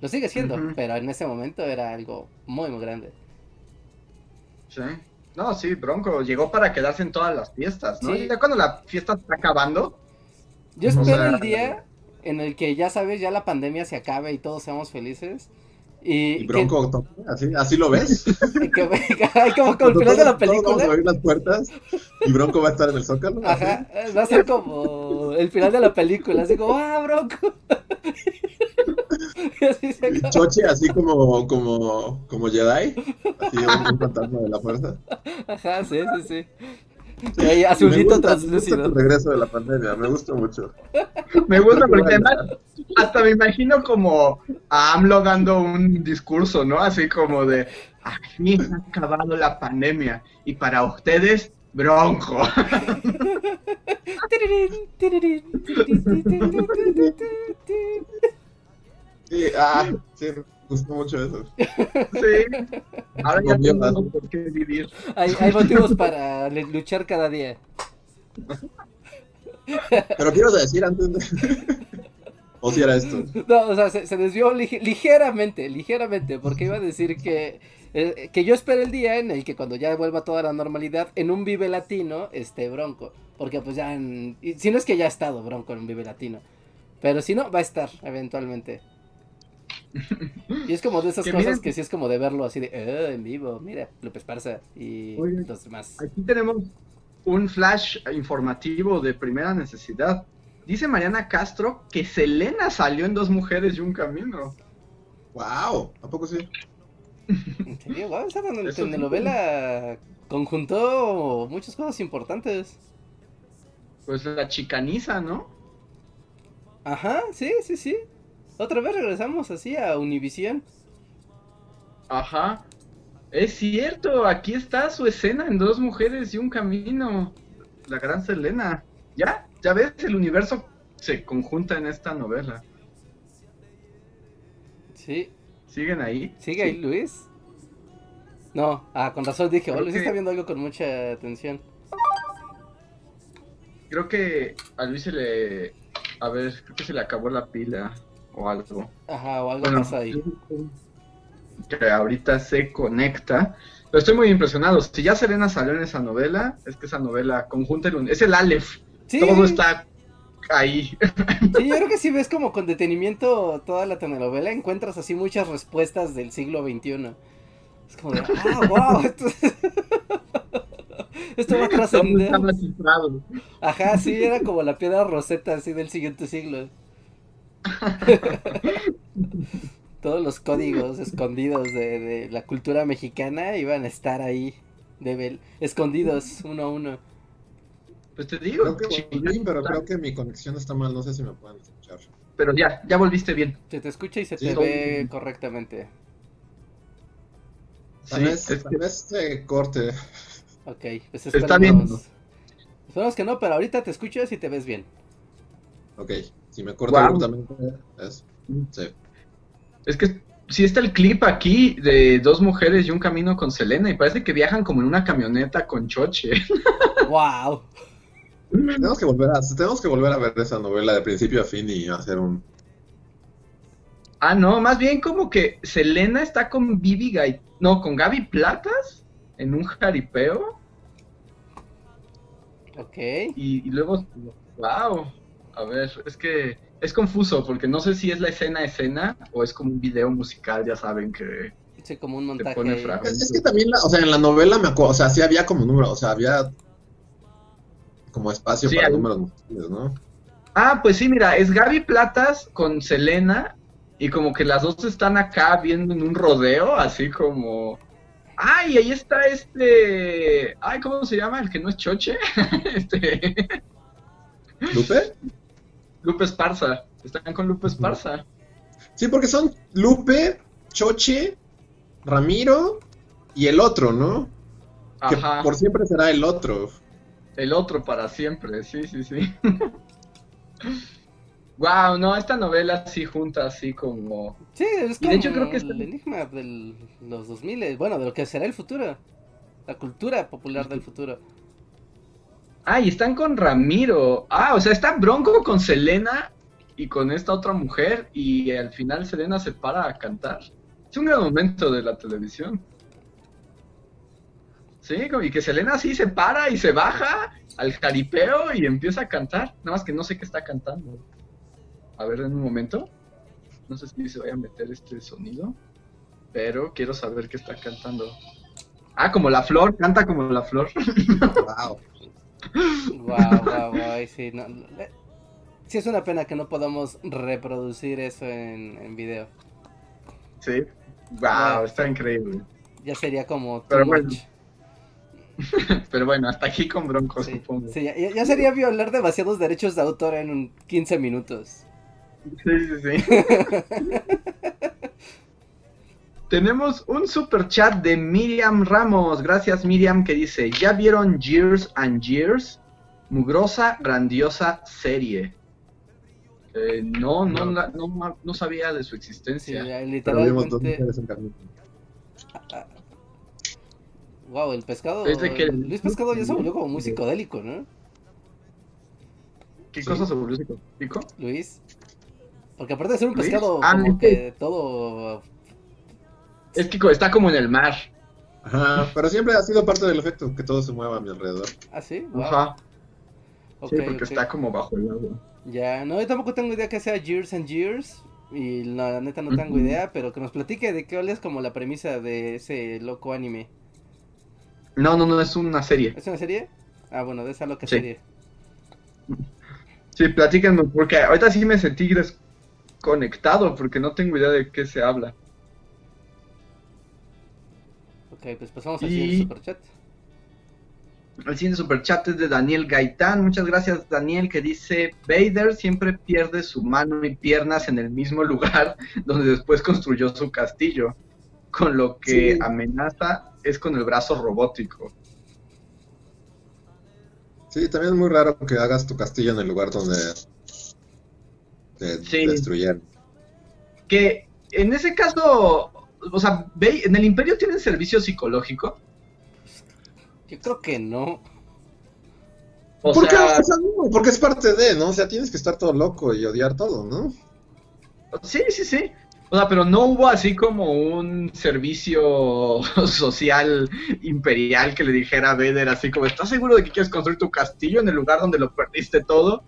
Lo sigue siendo, pero en ese momento era algo muy, muy grande. Sí. No, sí, Bronco llegó para quedarse en todas las fiestas, ¿no? Sí. Ya cuando la fiesta está acabando, Yo O espero sea, el día en el que, ya sabes, ya la pandemia se acabe y todos seamos felices. Y, Y Bronco, toca, así, así lo ves. que, que ay, como con el final de la todos vamos a película. abrir las puertas y Bronco va a estar en el zócalo. Ajá, va a ser como el final de la película, así como, ah, bronco. y así se Y acaba. Choche así como, como, como Jedi, así un fantasma de la fuerza. Ajá, sí, sí, sí. Me azulito translúcido. regreso de la pandemia, me gusta mucho. me gusta porque además hasta me imagino como a AMLO dando un discurso, ¿no? Así como de, aquí ha acabado la pandemia y para ustedes, Bronco. Sí, ah, sí, gustó mucho eso. Sí. Ahora ya tengo por qué vivir. Hay, hay motivos para luchar cada día. Pero quiero decir antes de... o si era esto. No, o sea, se, se desvió lige- ligeramente, ligeramente, porque iba a decir que, eh, que yo espero el día en el que cuando ya vuelva toda la normalidad, en un Vive Latino esté Bronco. Porque pues ya, en- si no es que ya ha estado Bronco en un Vive Latino. Pero si no, va a estar eventualmente. Y es como de esas Que cosas miren- que sí es como de verlo así de, "Eh, en vivo, mira, López Parza y Oye. los demás. Aquí tenemos un flash informativo de primera necesidad. Dice Mariana Castro que Selena salió en Dos Mujeres y un Camino. ¡Wow! ¿A poco sí? En serio, wow, esa sí. telenovela conjuntó muchas cosas importantes. Pues la chicaniza, ¿no? Ajá, sí, sí, sí. Otra vez regresamos así a Univision. Ajá. Es cierto, aquí está su escena en Dos Mujeres y un Camino. La gran Selena. ¿Ya? ¿Ya ves? El universo se conjunta en esta novela. Sí, ¿Siguen ahí? sigue ahí Luis. No, ah, con razón dije, oh, Luis que- está viendo algo con mucha atención. Creo que a Luis se le... A ver, creo que se le acabó la pila o algo. Ajá, o algo Bueno, pasa ahí. que ahorita se conecta. Pero estoy muy impresionado. Si ya Selena salió en esa novela, es que esa novela conjunta el un- es el Aleph. Sí, Todo está ahí. sí, yo creo que si ves como con detenimiento toda la telenovela, encuentras así muchas respuestas del siglo XXI. Es como de, ah, wow, esto, esto va a trascender. Ajá, sí, era como la piedra roseta así del siguiente siglo. Todos los códigos escondidos de, de la cultura mexicana iban a estar ahí. De Bel- escondidos uno a uno. Pues te digo, Creo que volví, chingada. pero creo que mi conexión está mal, no sé si me pueden escuchar. Pero ya, ya volviste bien. Se te escucha y se Sí. te ve correctamente. Tal Sí, vez, es tal que- vez se corte. Ok, pues Está bien. Esperemos que no, pero ahorita te escuchas y te ves bien. Ok, si me corta Guau. abruptamente, es. Sí. Es que sí está el clip aquí de dos mujeres y un camino con Selena y parece que viajan como en una camioneta con choche. ¡Wow! Tenemos que volver a, tenemos que volver a ver esa novela de principio a fin y hacer un. Ah, no, más bien como que Selena está con Vivi Gai... No, con Gaby Platas en un jaripeo Ok. y, y luego... ¡Wow! A ver, es que es confuso porque no sé si es la escena escena o es como un video musical, ya saben que... Sí, como un Te montaje. pone. Es, es que también, la- o sea, en la novela me acuerdo, o sea, sí había como número, o sea, había como espacio Sí, para hay- números musicales, ¿no? Ah, pues sí, mira, es Gaby Platas con Selena y como que las dos están acá viendo en un rodeo, así como... ¡Ay, ahí está este... Ay, ¿cómo se llama? El que no es Choche. este... ¿Lupe? Lupe Esparza. Están con Lupe Esparza. Sí, porque son Lupe, Choche, Ramiro y el otro, ¿no? Que Ajá. por siempre será el otro. El otro para siempre, sí, sí, sí. wow, no, esta novela sí junta así como... Sí, es Y de hecho creo que el está- enigma de los 2000, bueno, de lo que será el futuro. La cultura popular del futuro. Ah, y están con Ramiro. Ah, o sea, está Bronco con Selena y con esta otra mujer y al final Selena se para a cantar. Es un gran momento de la televisión. Sí, y que Selena sí se para y se baja al jaripeo y empieza a cantar. Nada más que no sé qué está cantando. A ver, en un momento. No sé si se vaya a meter este sonido. Pero quiero saber qué está cantando. Ah, como la flor, canta como la flor. Wow. Wow, wow, wow. Sí, no, le- sí, es una pena que no podamos reproducir eso en, en video. Sí. Wow, está increíble. Ya sería como. Pero bueno. Pero bueno, hasta aquí con Bronco, Sí, supongo. sí, ya, ya- sería violar demasiados derechos de autor en un 15 minutos. Sí, sí, sí. Tenemos un super chat de Miriam Ramos. Gracias, Miriam, que dice: ¿Ya vieron Years and Years? Mugrosa, grandiosa serie. Eh, no, no, No. la- no, no sabía de su Sí, existencia. ya, Pero vimos dos literalmente. Wow, el pescado. Es de que- Luis Pescado ya se volvió como muy psicodélico, ¿no? ¿Qué Sí. cosa sobre ese pico? Luis. Porque aparte de ser un Luis, pescado ah, como sí. que todo. Es que está como en el mar. Ajá, pero siempre ha sido parte del efecto que todo se mueva a mi alrededor. ¿Ah, sí? Wow. Ajá. Sí, porque está como bajo el agua. Ya, no, yo tampoco tengo idea que sea Years and Years. Y la neta no tengo idea, pero que nos platique de qué es como la premisa de ese loco anime. No, no, no, es una serie. ¿Es una serie? Ah, bueno, de esa loca Sí. serie. Sí, platíquenme, porque ahorita sí me sentí desconectado, porque no tengo idea de qué se habla. Ok, pues pasamos al Y- siguiente superchat. El siguiente superchat es de Daniel Gaitán. Muchas gracias, Daniel, que dice: Vader siempre pierde su mano y piernas en el mismo lugar donde después construyó su castillo. Con lo que Sí. amenaza es con el brazo robótico. Sí, también es muy raro que hagas tu castillo en el lugar donde te Sí. destruyeron. Que en ese caso, o sea, ve- en el Imperio tienen servicio psicológico. Yo creo que no. O ¿Por qué? sea, O sea, no, porque es parte de, ¿no? O sea, tienes que estar todo loco y odiar todo, ¿no? Sí, sí, sí. O sea, pero no hubo así como un servicio social imperial que le dijera a Vader así como, ¿estás seguro de que quieres construir tu castillo en el lugar donde lo perdiste todo?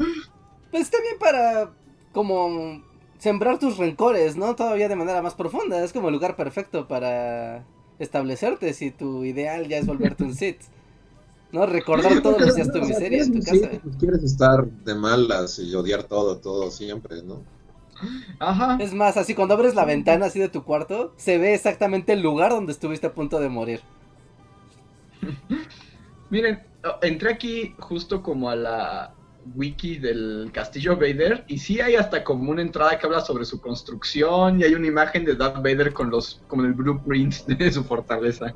Pues está bien para como sembrar tus rencores, ¿no? Todavía de manera más profunda. Es como el lugar perfecto para establecerte si tu ideal ya es volverte un Sith. ¿No? Recordar todos los días tu O sea, miseria en tu casa. sí, pues, quieres estar de malas y odiar todo, todo siempre, ¿no? Ajá. Es más, así cuando abres la ventana así de tu cuarto, se ve exactamente el lugar donde estuviste a punto de morir. Miren, oh, entré aquí justo como a la wiki del castillo Vader y sí hay hasta como una entrada que habla sobre su construcción y hay una imagen de Darth Vader con los como el blueprint de su fortaleza.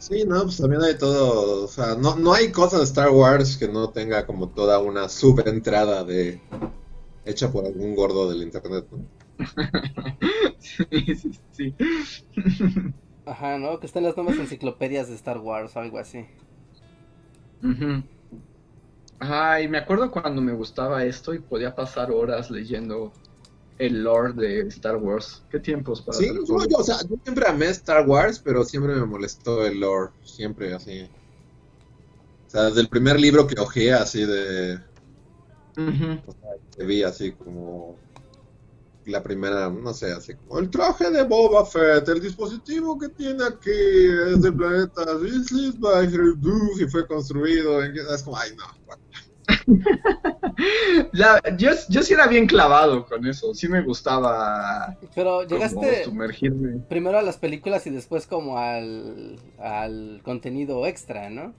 Sí, no, pues también hay todo, o sea, no, no hay cosa de Star Wars que no tenga como toda una subentrada de hecha por algún gordo del internet, ¿no? sí, sí, sí. Ajá, ¿no? Que están las nuevas enciclopedias de Star Wars o algo así. Ujú. Ay, me acuerdo cuando me gustaba esto y podía pasar horas leyendo el lore de Star Wars. ¿Qué tiempos para Sí, yo, o sea, yo siempre amé Star Wars, pero siempre me molestó el lore, siempre así. O sea, desde el primer libro que hojeé así de, Ujú. o sea, que vi así como la primera, no sé, así como el traje de Boba Fett, el dispositivo que tiene aquí es del planeta This by y fue construido en... Es como, ay no, La- yo, yo sí era bien clavado con eso, sí me gustaba Pero llegaste sumergirme. primero a las películas y después como al, al contenido extra, ¿no?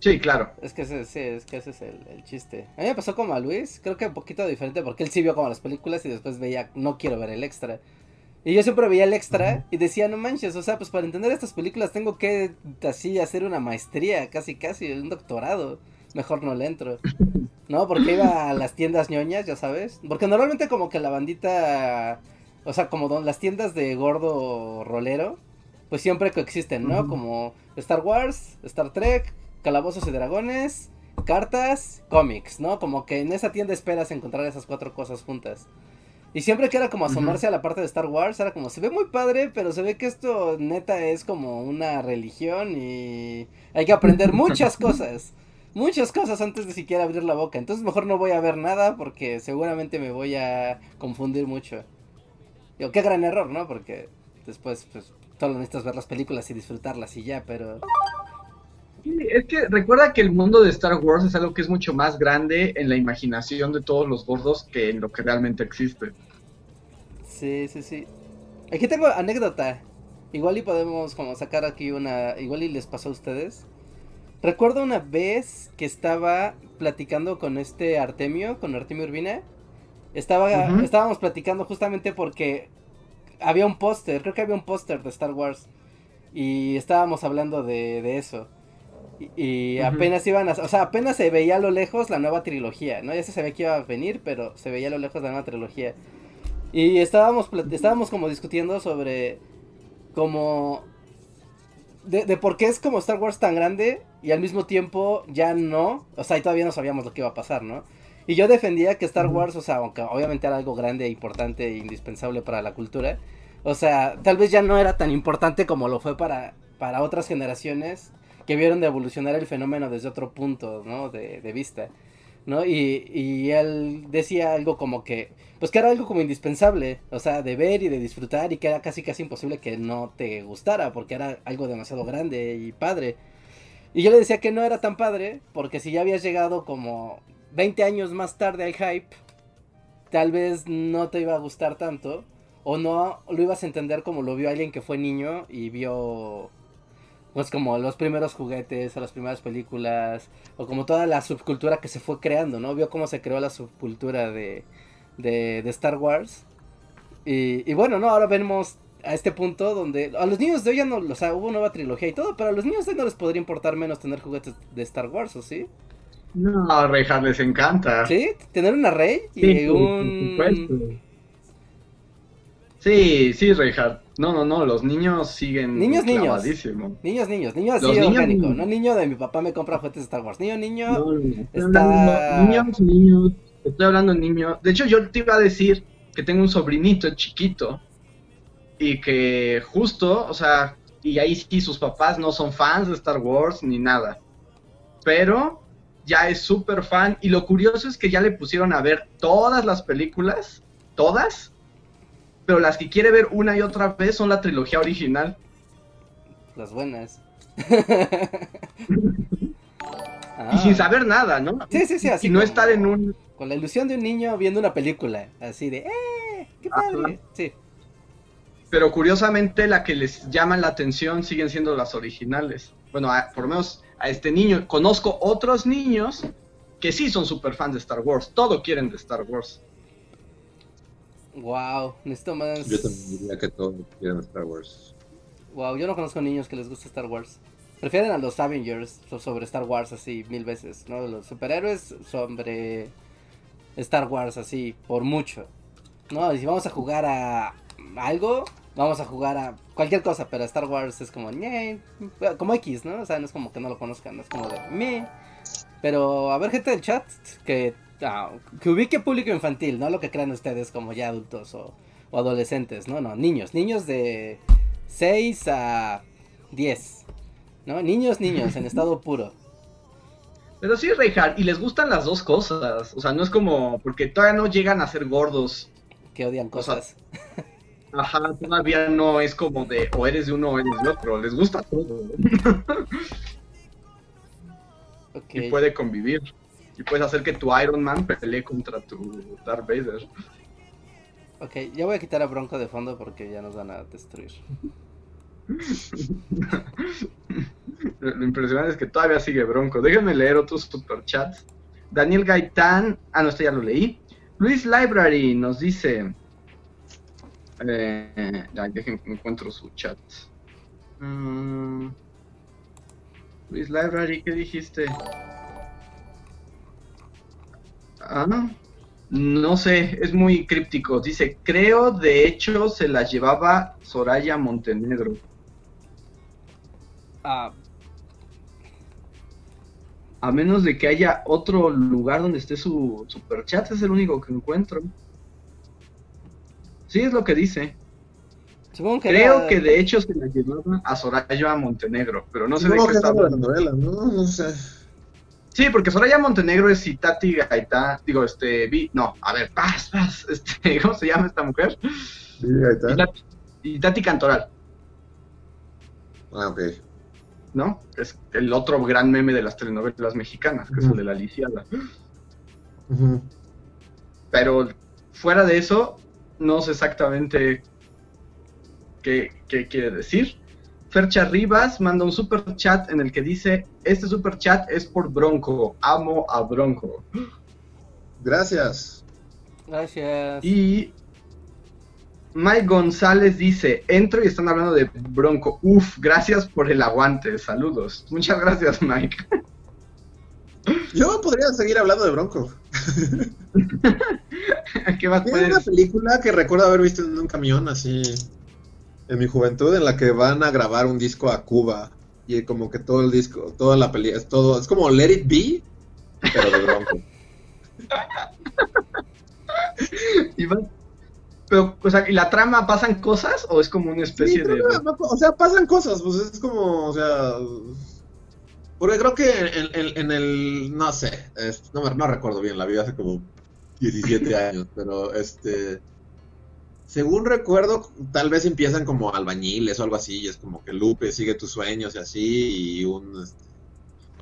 Sí, claro. Es que ese, sí, es que ese es el, el chiste. A mí me pasó como a Luis, creo que un poquito diferente porque él sí vio como las películas y después veía, no quiero ver el extra. Y yo siempre veía el extra y decía, no manches, o sea, pues para entender estas películas tengo que así hacer una maestría, casi casi, un doctorado. Mejor no le entro. ¿No? Porque iba a las tiendas ñoñas, ya sabes. Porque normalmente como que la bandita, o sea, como don- las tiendas de gordo rolero, pues siempre coexisten, ¿no? Como Star Wars, Star Trek, Calabozos y Dragones, cartas, cómics, ¿no? Como que en esa tienda esperas encontrar esas cuatro cosas juntas. Y siempre que era como asomarse a la parte de Star Wars, era como, se ve muy padre, pero se ve que esto neta es como una religión y hay que aprender muchas cosas. Muchas cosas antes de siquiera abrir la boca. Entonces mejor no voy a ver nada porque seguramente me voy a confundir mucho. Digo, qué gran error, ¿no? Porque después, pues, solo necesitas ver las películas y disfrutarlas y ya, pero... Sí, es que recuerda que el mundo de Star Wars es algo que es mucho más grande en la imaginación de todos los gordos que en lo que realmente existe. Sí, sí, sí. Aquí tengo anécdota. Igual y podemos como sacar aquí una... Igual y les pasó a ustedes. Recuerdo una vez que estaba platicando con este Artemio, con Artemio Urbina. Estaba. Estábamos platicando justamente porque había un póster, creo que había un póster de Star Wars. Y estábamos hablando de, de eso. Y, apenas iban a... O sea, apenas se veía a lo lejos la nueva trilogía, ¿no? Ya se sabía que iba a venir, pero se veía a lo lejos la nueva trilogía. Y estábamos, estábamos como discutiendo sobre como... De, de por qué es como Star Wars tan grande y al mismo tiempo ya no. O sea, y todavía no sabíamos lo que iba a pasar, ¿no? Y yo defendía que Star. Wars, o sea, aunque obviamente era algo grande, importante e indispensable para la cultura, o sea, tal vez ya no era tan importante como lo fue para, para otras generaciones que vieron de evolucionar el fenómeno desde otro punto, ¿no? De, de vista, ¿no? Y, y él decía algo como que, pues que era algo como indispensable, o sea, de ver y de disfrutar y que era casi casi imposible que no te gustara porque era algo demasiado grande y padre. Y yo le decía que no era tan padre porque si ya habías llegado como 20 años más tarde al hype, tal vez no te iba a gustar tanto o no lo ibas a entender como lo vio alguien que fue niño y vio pues como los primeros juguetes o las primeras películas o como toda la subcultura que se fue creando, ¿no? Vio cómo se creó la subcultura de, de, de Star Wars. Y, y bueno, ¿no? Ahora vemos a este punto donde a los niños de hoy ya no, o sea, hubo nueva trilogía y todo, pero a los niños de hoy no les podría importar menos tener juguetes de Star Wars, ¿o sí? No, Rejas les encanta. ¿Sí? Tener una Rey y Sí, por un... supuesto. Sí, sí, Reinhardt. No, no, no, los niños siguen Niños, niños. Niños, niños, niños así Los niños, orgánico, niños. no niño de mi papá me compra juguetes de Star Wars, niño, niño, No, está- niños, niños. Estoy hablando de niños. De hecho, yo te iba a decir que tengo un sobrinito chiquito y que justo, o sea, y ahí sí sus papás no son fans de Star Wars ni nada. Pero ya es súper fan y lo curioso es que ya le pusieron a ver todas las películas, todas, pero las que quiere ver una y otra vez son la trilogía original. las buenas. Y sin Ah. saber nada, ¿no? Sí, sí, sí, así y no estar en un... Con la ilusión de un niño viendo una película, así de, ¡eh! ¡Qué padre! Sí, Pero curiosamente la que les llaman la atención siguen siendo las originales. Bueno, a- por lo menos a este niño. Conozco otros niños que sí son super fans de Star Wars. Todo quieren de Star Wars. Wow, necesito más. Yo también diría que todos quieren Star Wars. Wow, yo no conozco niños que les guste Star Wars. Prefieren a los Avengers so- sobre Star Wars así mil veces, ¿no? Los superhéroes sobre Star Wars así por mucho. No, y si vamos a jugar a algo, vamos a jugar a cualquier cosa, pero Star Wars es como ñe, como X, ¿no? O sea, no es como que no lo conozcan, es como de me. Pero a ver gente del chat que ah, que ubique público infantil, no lo que crean ustedes como ya adultos o, o adolescentes, no, no, niños, niños de 6 a 10. ¿No? Niños, niños, en estado puro. Pero sí, Reinhardt, y les gustan las dos cosas. O sea, no es como. Porque todavía no llegan a ser gordos. Que odian O sea, cosas. Ajá, todavía no es como de o eres de uno o eres de otro. Les gusta todo. Y puede convivir. Y puedes hacer que tu Iron Man pelee contra tu Darth Vader. Ok, ya voy a quitar a Bronco de fondo porque ya nos van a destruir. Lo impresionante es que todavía sigue Bronco. Déjenme leer otros superchats. Daniel Gaitán. Ah, no, este ya lo leí. Luis Library nos dice. Eh, dejen que encuentro su chat. Mm, Luis Library, ¿qué dijiste? Ah, no sé, es muy críptico. Dice, creo de hecho se la llevaba Soraya Montenegro. Ah, A menos de que haya otro lugar donde esté su superchat, es el único que encuentro. Sí, es lo que dice. supongo que Creo era- que de hecho se la llevaba a Soraya Montenegro, pero no sé de qué está hablando. la novela, ¿no? No sé. Sí, porque Soraya Montenegro es Itati Gaitán, digo, este, vi, no, a ver, paz, paz, este, ¿cómo se llama esta mujer? Sí, está. Itati, Itati Cantoral, Ah, ok. ¿no? Es el otro gran meme de las telenovelas mexicanas, que es el de la lisiada. Pero fuera de eso, no sé exactamente qué, qué quiere decir. Fercha Rivas manda un super chat en el que dice: Este super chat es por Bronco, amo a Bronco. Gracias. Gracias. Y Mike González dice: Entro y están hablando de Bronco. Uf, gracias por el aguante. Saludos. Muchas gracias, Mike. Yo podría seguir hablando de Bronco. ¿Qué más puedes? una película que recuerdo haber visto en un camión así en mi juventud en la que van a grabar un disco a Cuba y como que todo el disco, toda la película, es todo, es como Let It Be, pero de Bronco. Y va- Pero, o sea, ¿y la trama pasan cosas o es como una especie Sí, de. no, no, o sea, pasan cosas, pues es como, o sea, porque creo que en, en- en el, no sé, es- no, no recuerdo bien, la vi hace como 17 años, pero este, según recuerdo, tal vez empiezan como albañiles o algo así, y es como que Lupe sigue tus sueños y así, y un, este,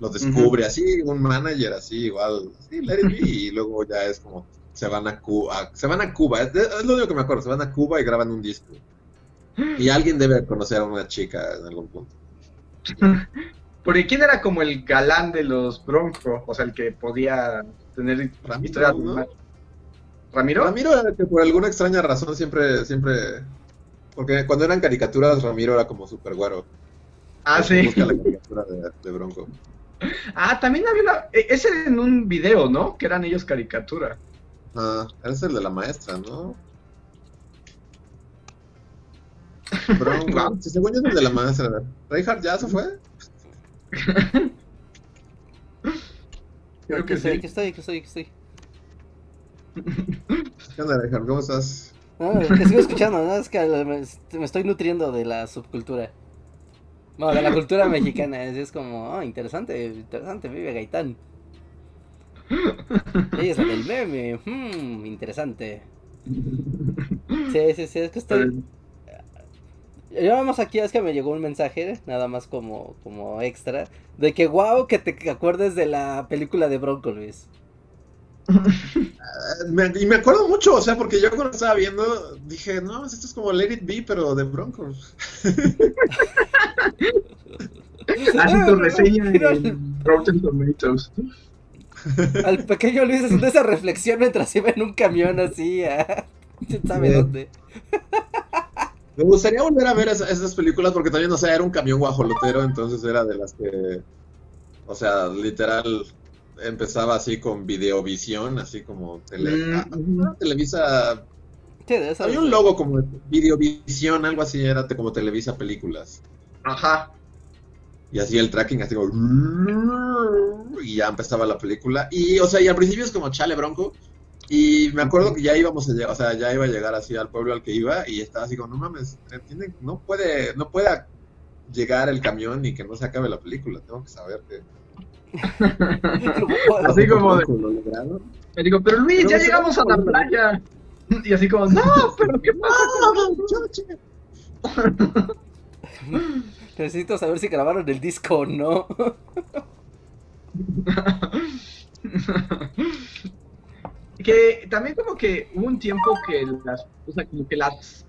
lo descubre así, un manager así, igual, sí, let it be, y luego ya es como, se van a Cuba, se van a Cuba, es, es lo único que me acuerdo, se van a Cuba y graban un disco. Y alguien debe conocer a una chica en algún punto. Porque quién era como el galán de los Bronco, o sea, el que podía tener Ramiro, historias ¿no? ¿Ramiro? Ramiro era que por alguna extraña razón siempre, siempre... Porque cuando eran caricaturas, Ramiro era como súper güero. Ah, sí. Busca la caricatura de, de Bronco. Ah, también había una. e- Ese en un video, ¿no? Que eran ellos caricatura. Ah, es el de la maestra, ¿no? Bronco. Si según yo es el de la maestra. Reinhardt ya se fue. Creo que estoy, sí. que estoy, que estoy, que estoy. ¿Qué onda, Reinhardt? ¿Cómo estás? No, que sigo escuchando, ¿no? Es que me, me estoy nutriendo de la subcultura. No, de la cultura mexicana. Es, es como, oh, interesante, interesante, vive Gaitán. Ella es la del meme, hmm, interesante. Sí, sí, sí, es que estoy... Llevamos aquí, es que me llegó un mensaje, nada más como, como extra, de que wow, que te acuerdes de la película de Bronco, Luis. Eh, me- y me acuerdo mucho, o sea, porque yo cuando estaba viendo dije, no, esto es como Let It Be, pero de Broncos. Así tu reseña en Rotten Tomatoes. Al pequeño Luis haciendo esa reflexión mientras iba en un camión así. ¿Quién sabe Sí. dónde? Me gustaría volver a ver esa- esas películas porque también, o sea, era un camión guajolotero, entonces era de las que, o sea, literal, empezaba así con videovisión, así como tele, Mm, ah. Televisa, Sí, de había un logo como de videovisión, algo así, era como Televisa Películas. Ajá. Y así el tracking, así como... Y ya empezaba la película. Y, o sea, y al principio es como chale bronco. Y me acuerdo que ya íbamos a llegar, o sea, ya iba a llegar así al pueblo al que iba. Y estaba así como, no mames, tiene- no puede, no puede llegar el camión y que no se acabe la película. Tengo que saber que... Así como de-. Le digo, pero Luis, Pero ya llegamos a la playa. Y así como, no, pero ¿qué pasa? Necesito saber si grabaron el disco o no. que también como que hubo un tiempo que las, o sea, como que las,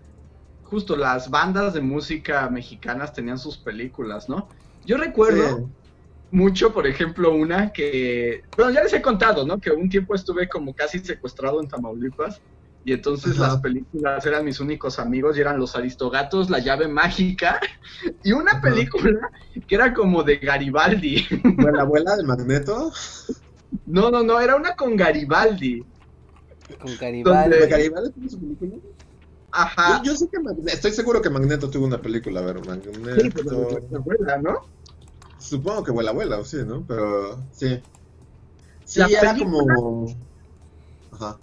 justo las bandas de música mexicanas tenían sus películas, ¿no? Yo recuerdo Sí. Mucho, por ejemplo, una que, bueno, ya les he contado, ¿no? Que un tiempo estuve como casi secuestrado en Tamaulipas y entonces Ajá. las películas eran mis únicos amigos y eran Los Aristogatos, La llave mágica y una Ajá. película que era como de Garibaldi. La abuela de Magneto. No, no, no, era una con Garibaldi. Con Garibaldi. ¿Dónde? ¿De Garibaldi tuvo su película? Ajá. Yo, yo sé que Magneto, estoy seguro que Magneto tuvo una película, a ver, Magneto. Sí, pero la abuela, ¿no? Supongo que abuela, abuela, sí, ¿no? Pero sí. Sí, La era película- como. Ajá.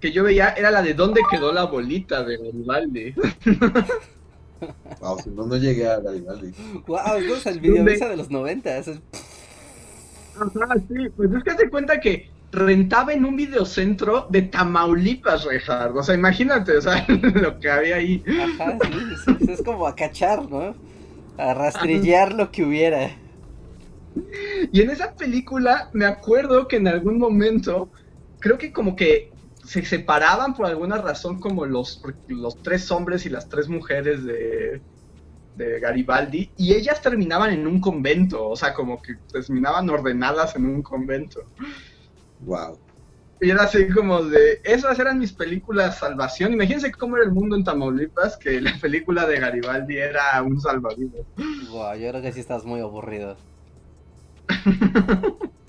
Que yo veía era la de ¿Dónde quedó la bolita de Garibaldi? Wow, si no, no llegué a Garibaldi. Wow, es el videovisa de los noventas. Es- Ajá, sí, pues es que se cuenta que rentaba en un videocentro de Tamaulipas, Rejar. O sea, imagínate, o sea, lo que había ahí. Ajá, sí, sí, es como a cachar, ¿no? A rastrillar lo que hubiera. Y en esa película me acuerdo que en algún momento, creo que como que se separaban por alguna razón como los, los tres hombres y las tres mujeres de, de Garibaldi y ellas terminaban en un convento, o sea, como que terminaban ordenadas en un convento. Wow. Y era así como de, esas eran mis películas salvación. Imagínense cómo era el mundo en Tamaulipas, que la película de Garibaldi era un salvavidas. Wow, yo creo que sí estás muy aburrido.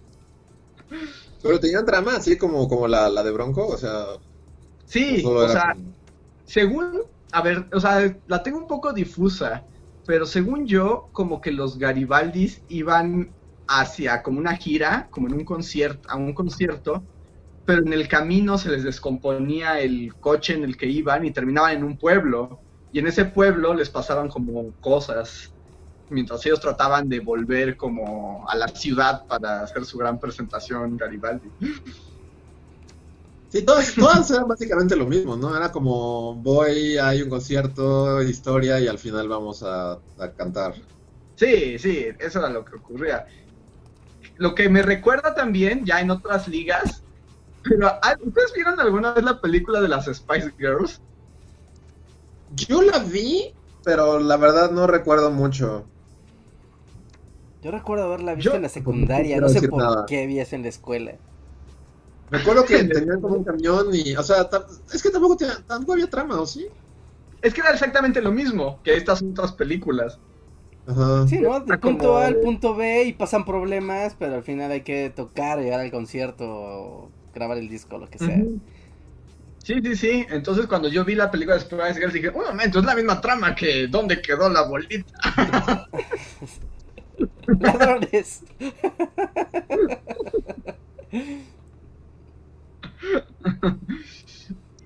Pero tenían trama así como, como la, la de Bronco, o sea. Sí, o sea, como- según, a ver, o sea, la tengo un poco difusa, pero según yo, como que los Garibaldis iban hacia como una gira, como en un concierto, a un concierto, pero en el camino se les descomponía el coche en el que iban y terminaban en un pueblo, y en ese pueblo les pasaban como cosas, mientras ellos trataban de volver como a la ciudad para hacer su gran presentación Garibaldi. Sí, todas, todas eran básicamente lo mismo, ¿no? Era como voy, hay un concierto, historia y al final vamos a, a cantar. Sí, sí, eso era lo que ocurría. Lo que me recuerda también, ya en otras ligas, pero ¿ah, ¿ustedes vieron alguna vez la película de las Spice Girls? Yo la vi, pero la verdad no recuerdo mucho. Yo recuerdo haberla visto Yo- en la secundaria, no no sé por nada. qué vi eso en la escuela. Recuerdo que tenían como un camión y, o sea, es que tampoco, tenía- tampoco había trama, ¿o sí? Es que era exactamente lo mismo que estas otras películas. Ajá. Sí, ¿no? Del Está como- punto A al punto B y pasan problemas, pero al final hay que tocar, llegar al concierto, o grabar el disco, lo que sea. Sí, sí, sí. Entonces cuando yo vi la película de Spice Girls dije, un momento, es la misma trama que ¿Dónde quedó la bolita? Ladrones.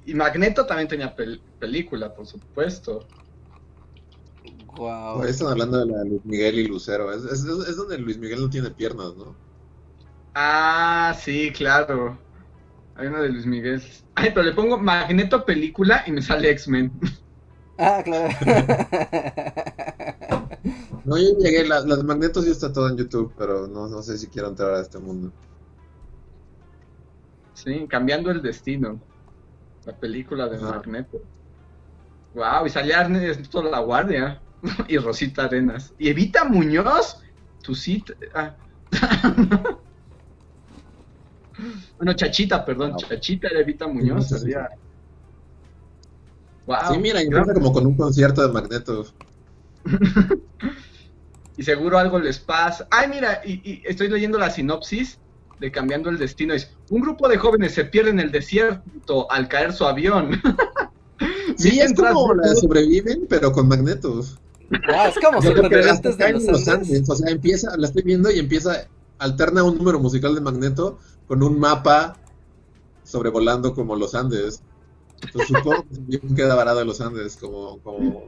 Y Magneto también tenía pel- película, por supuesto. Wow. Ahí están hablando de la de Luis Miguel y Lucero. Es, es, es donde Luis Miguel no tiene piernas, ¿no? Ah, sí, claro. Hay una de Luis Miguel. Ay, pero le pongo Magneto película y me sale X-Men. Ah, claro. No, yo llegué, la, la de Magneto sí está todo en YouTube, pero no, no sé si quiero entrar a este mundo. Sí, cambiando el destino. La película de. Magneto. Wow, y salía Ernesto La Guardia y Rosita Arenas. Y Evita Muñoz, tu cita. ah. bueno, Chachita, perdón, No. Chachita era Evita Muñoz. Sí, sí. Wow. Sí, mira, empieza como con un concierto de Magneto. y seguro algo les pasa. Ay, mira, y, y estoy leyendo la sinopsis de Cambiando el Destino. Es, un grupo de jóvenes se pierde en el desierto al caer su avión. Sí, es como la de sobreviven, pero con Magneto. Ah, es como supervivientes de los en los Andes. Andes. O sea, empieza, la estoy viendo y empieza, alterna un número musical de Magneto con un mapa sobrevolando como los Andes. Entonces, supongo que queda varado en los Andes, como, como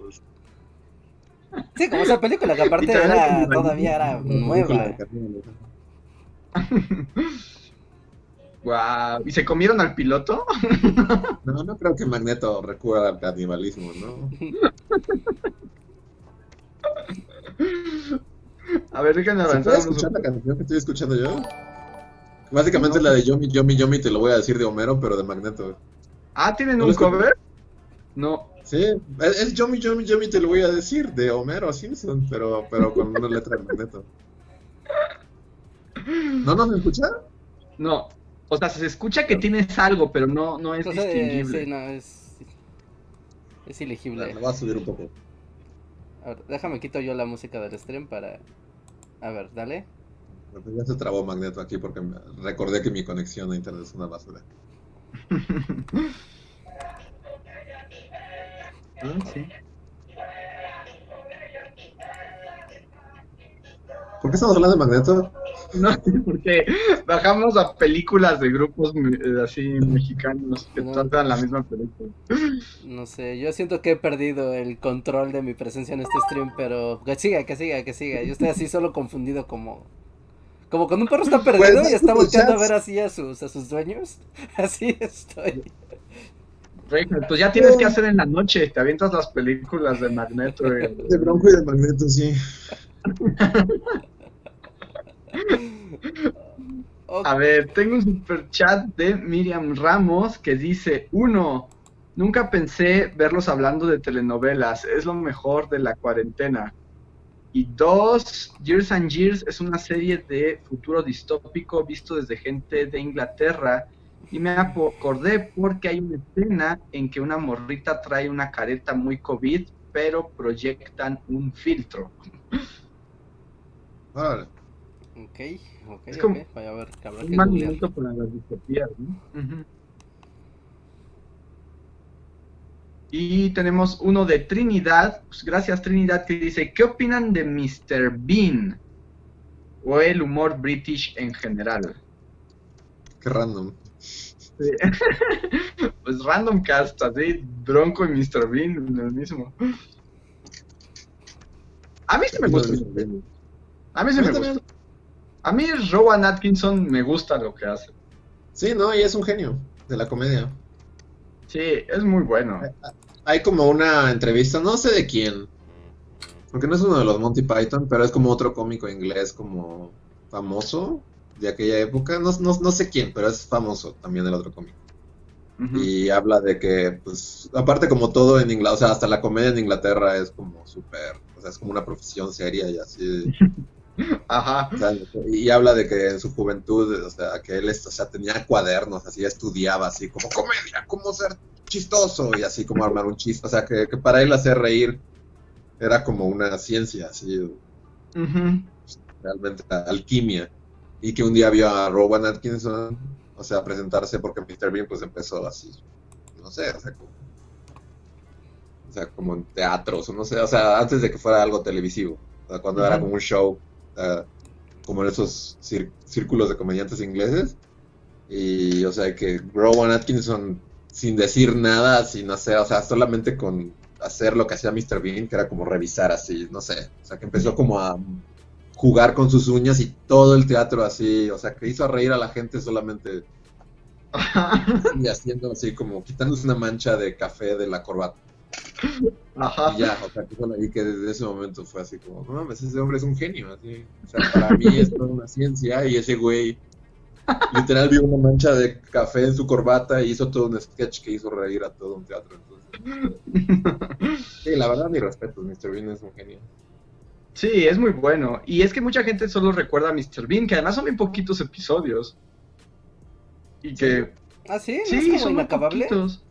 Sí, como esa película que aparte era, todavía era nueva. Wow. ¿Y se comieron al piloto? No, no creo que Magneto recurra al canibalismo, ¿no? A ver, déjenme ¿Se avanzar. puede unos- escuchar la canción que estoy escuchando yo? Básicamente es la de Yomi, Yomi, Yomi, te lo voy a decir de Homero, pero de Magneto. Ah, ¿tienen ¿No un cover? No. Sí, es, es Yomi, Yomi, Yomi, te lo voy a decir de Homero Simpson, pero, pero con una letra de Magneto. ¿No nos escucha? No. O sea, se escucha que tienes algo, pero no, no es eh, distinguible. sí, no, es. Es ilegible. Lo voy a subir un poco. A ver, déjame quito yo la música del stream para. A ver, dale. Pero Ya se trabó Magneto aquí porque me- recordé que mi conexión a internet es una basura. Ah, sí. ¿Por qué estamos hablando de Magneto? No, porque bajamos a películas de grupos eh, así mexicanos que No. tratan la misma película. No sé, yo siento que he perdido el control de mi presencia en este stream, pero que siga, que siga, que siga. Yo estoy así solo confundido como. Como cuando un perro está perdido Pues, y está volteando a ver así a sus, a sus dueños. Así estoy. Pues ya tienes que hacer en la noche, te avientas las películas de Magneto. y- De Bronco y de Magneto, sí. A ver, tengo un super chat de Miriam Ramos que dice, uno, nunca pensé verlos hablando de telenovelas, es lo mejor de la cuarentena. Y dos, Years and Years es una serie de futuro distópico visto desde gente de Inglaterra. Y me acordé porque hay una escena en que una morrita trae una careta muy COVID, pero proyectan un filtro. Órale. ok, ok, Es como- ok. Vaya a ver, habrá Un que para las distopías, ¿no? Y tenemos uno de Trinidad, pues, gracias Trinidad, que dice, ¿qué opinan de Mr. Bean? O el humor british en general. Qué random. Sí. pues random cast, así, Bronco y Mr. Bean, el mismo. A mí sí me gusta. A mí mí me gusta. A mí Rowan Atkinson me gusta lo que hace. Sí, no, y es un genio de la comedia. Sí, es muy bueno. Hay como una entrevista, no sé de quién, porque no es uno de los Monty Python, pero es como otro cómico inglés como famoso de aquella época. No, no, no sé quién, pero es famoso también el otro cómico. Ujú. Y habla de que, pues, aparte como todo en Inglaterra, o sea, hasta la comedia en Inglaterra es como súper, o sea, es como una profesión seria y así. Ajá. o sea, y habla de que en su juventud, o sea, que él, o sea, tenía cuadernos, así estudiaba, así como comedia, cómo ser chistoso y así como armar un chiste. O sea, que, que para él hacer reír era como una ciencia, así, realmente alquimia. Y que un día vio a Rowan Atkinson, o sea, presentarse porque Mr. Bean pues empezó así, no sé, o sea, como, o sea, como en teatros, o no sé, o sea, antes de que fuera algo televisivo, o sea, cuando era como un show, como en esos círculos de comediantes ingleses, y o sea, que Rowan Atkinson, sin decir nada, sin hacer, o sea, solamente con hacer lo que hacía Mr. Bean, que era como revisar así, no sé, o sea, que empezó como a jugar con sus uñas y todo el teatro así, o sea, que hizo reír a la gente solamente y haciendo así como quitándose una mancha de café de la corbata Ajá. y ya, o sea, que, desde ese momento fue así como, no mames, ese hombre es un genio, así, o sea, para mí es toda una ciencia y ese güey Literal vio una mancha de café en su corbata y hizo todo un sketch que hizo reír a todo un teatro. Entonces... Sí, la verdad, mi respeto, Mr. Bean es un genio. Sí, es muy bueno. Y es que mucha gente solo recuerda a Mr. Bean, que además son bien poquitos episodios. Y que... ¿Ah, sí? ¿No Sí, es como son muy inacabable? poquitos.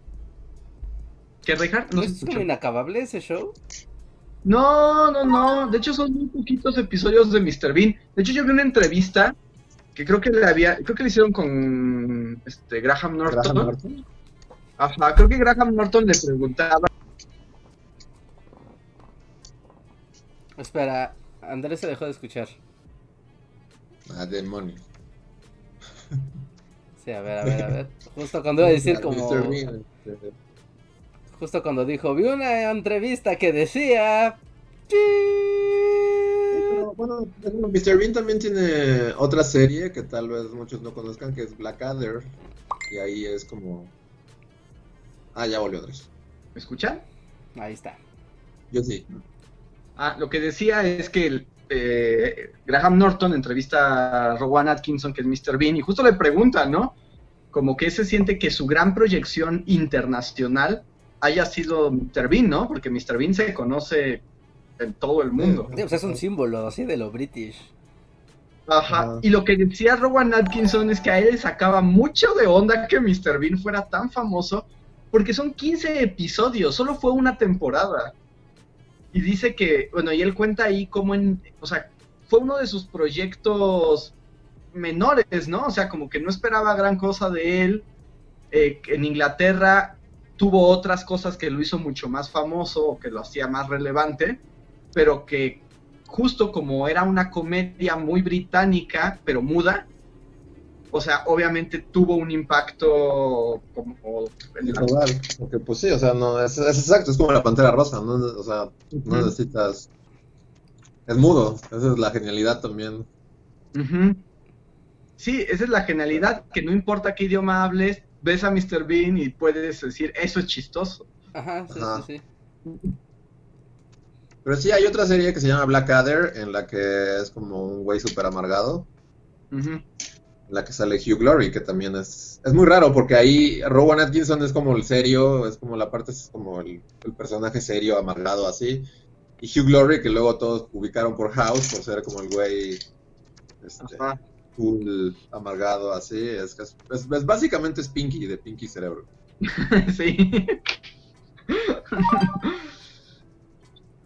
¿Qué, Reinhardt? ¿No es como inacabable ese show? No, no, no. De hecho, son muy poquitos episodios de Mr. Bean. De hecho, yo vi una entrevista que creo que le había, creo que le hicieron con este Graham Norton. Graham Norton. Ajá, creo que Graham Norton le preguntaba. Espera, Andrés se dejó de escuchar. Ah, demonio. Sí, a ver, a ver, a ver. Justo cuando iba a decir como... Mr. Bean, este, Justo cuando dijo, vi una entrevista que decía... Pero, bueno, Mr. Bean también tiene otra serie que tal vez muchos no conozcan, que es Blackadder. Y ahí es como... Ah, ya volvió Andrés. ¿Me escuchan? Ahí está. Yo sí. Ah, lo que decía es que el, eh, Graham Norton entrevista a Rowan Atkinson, que es Mr. Bean, y justo le pregunta, ¿no? Como que se siente que su gran proyección internacional haya sido Mr. Bean, ¿no? Porque Mr. Bean se conoce en todo el mundo. Sí, pues es un símbolo así de lo british. Ajá. Ajá. Y lo que decía Rowan Atkinson es que a él le sacaba mucho de onda que Mr. Bean fuera tan famoso, porque son 15 episodios, solo fue una temporada. Y dice que, bueno, y él cuenta ahí como en, o sea, fue uno de sus proyectos menores, ¿no? O sea, como que no esperaba gran cosa de él. Eh, en Inglaterra tuvo otras cosas que lo hizo mucho más famoso, o que lo hacía más relevante, pero que justo como era una comedia muy británica, pero muda, o sea, obviamente tuvo un impacto como Global, porque pues sí, o sea, no, es, es exacto, es como la pantera rosa, ¿no? O sea, no necesitas. Es mudo, esa es la genialidad también. Ujú. Sí, esa es la genialidad, que no importa qué idioma hables, ves a Mr. Bean y puedes decir, eso es chistoso. Ajá, sí, Ajá. sí, sí. Pero sí, hay otra serie que se llama Blackadder, en la que es como un güey súper amargado, en la que sale Hugh Glory, que también es, es muy raro, porque ahí Rowan Atkinson es como el serio, es como la parte, es como el, el personaje serio, amargado, así. Y Hugh Glory, que luego todos ubicaron por House, por ser como el güey este, cool, amargado, así. Es, es, es- básicamente es Pinky, de Pinky Cerebro. sí.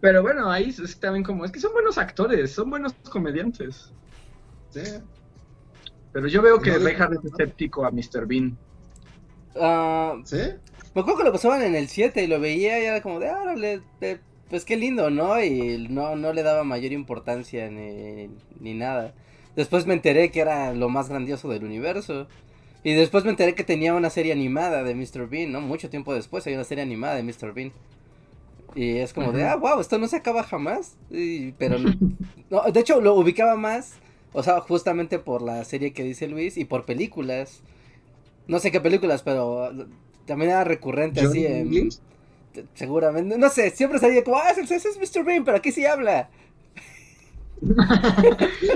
Pero bueno, ahí es también como, es que son buenos actores, son buenos comediantes. Sí. Pero yo veo que No, Reinhardt no, es no. escéptico a Mr. Bean. Ah, ¿Sí? me acuerdo que lo pasaban en el 7 y lo veía y era como de, ah, órale, pues qué lindo, ¿no? Y no, no le daba mayor importancia ni, ni nada. Después me enteré que era lo más grandioso del universo. Y después me enteré que tenía una serie animada de Mr. Bean, ¿no? Mucho tiempo después hay una serie animada de Mr. Bean. Y es como de, ah, wow, esto no se acaba jamás. Y- pero no, de hecho lo ubicaba más, o sea, justamente por la serie que dice Luis y por películas. No sé qué películas, pero también era recurrente así en... Seguramente, no sé, siempre salía como, ah, ese es Mr. Bean, pero aquí sí habla.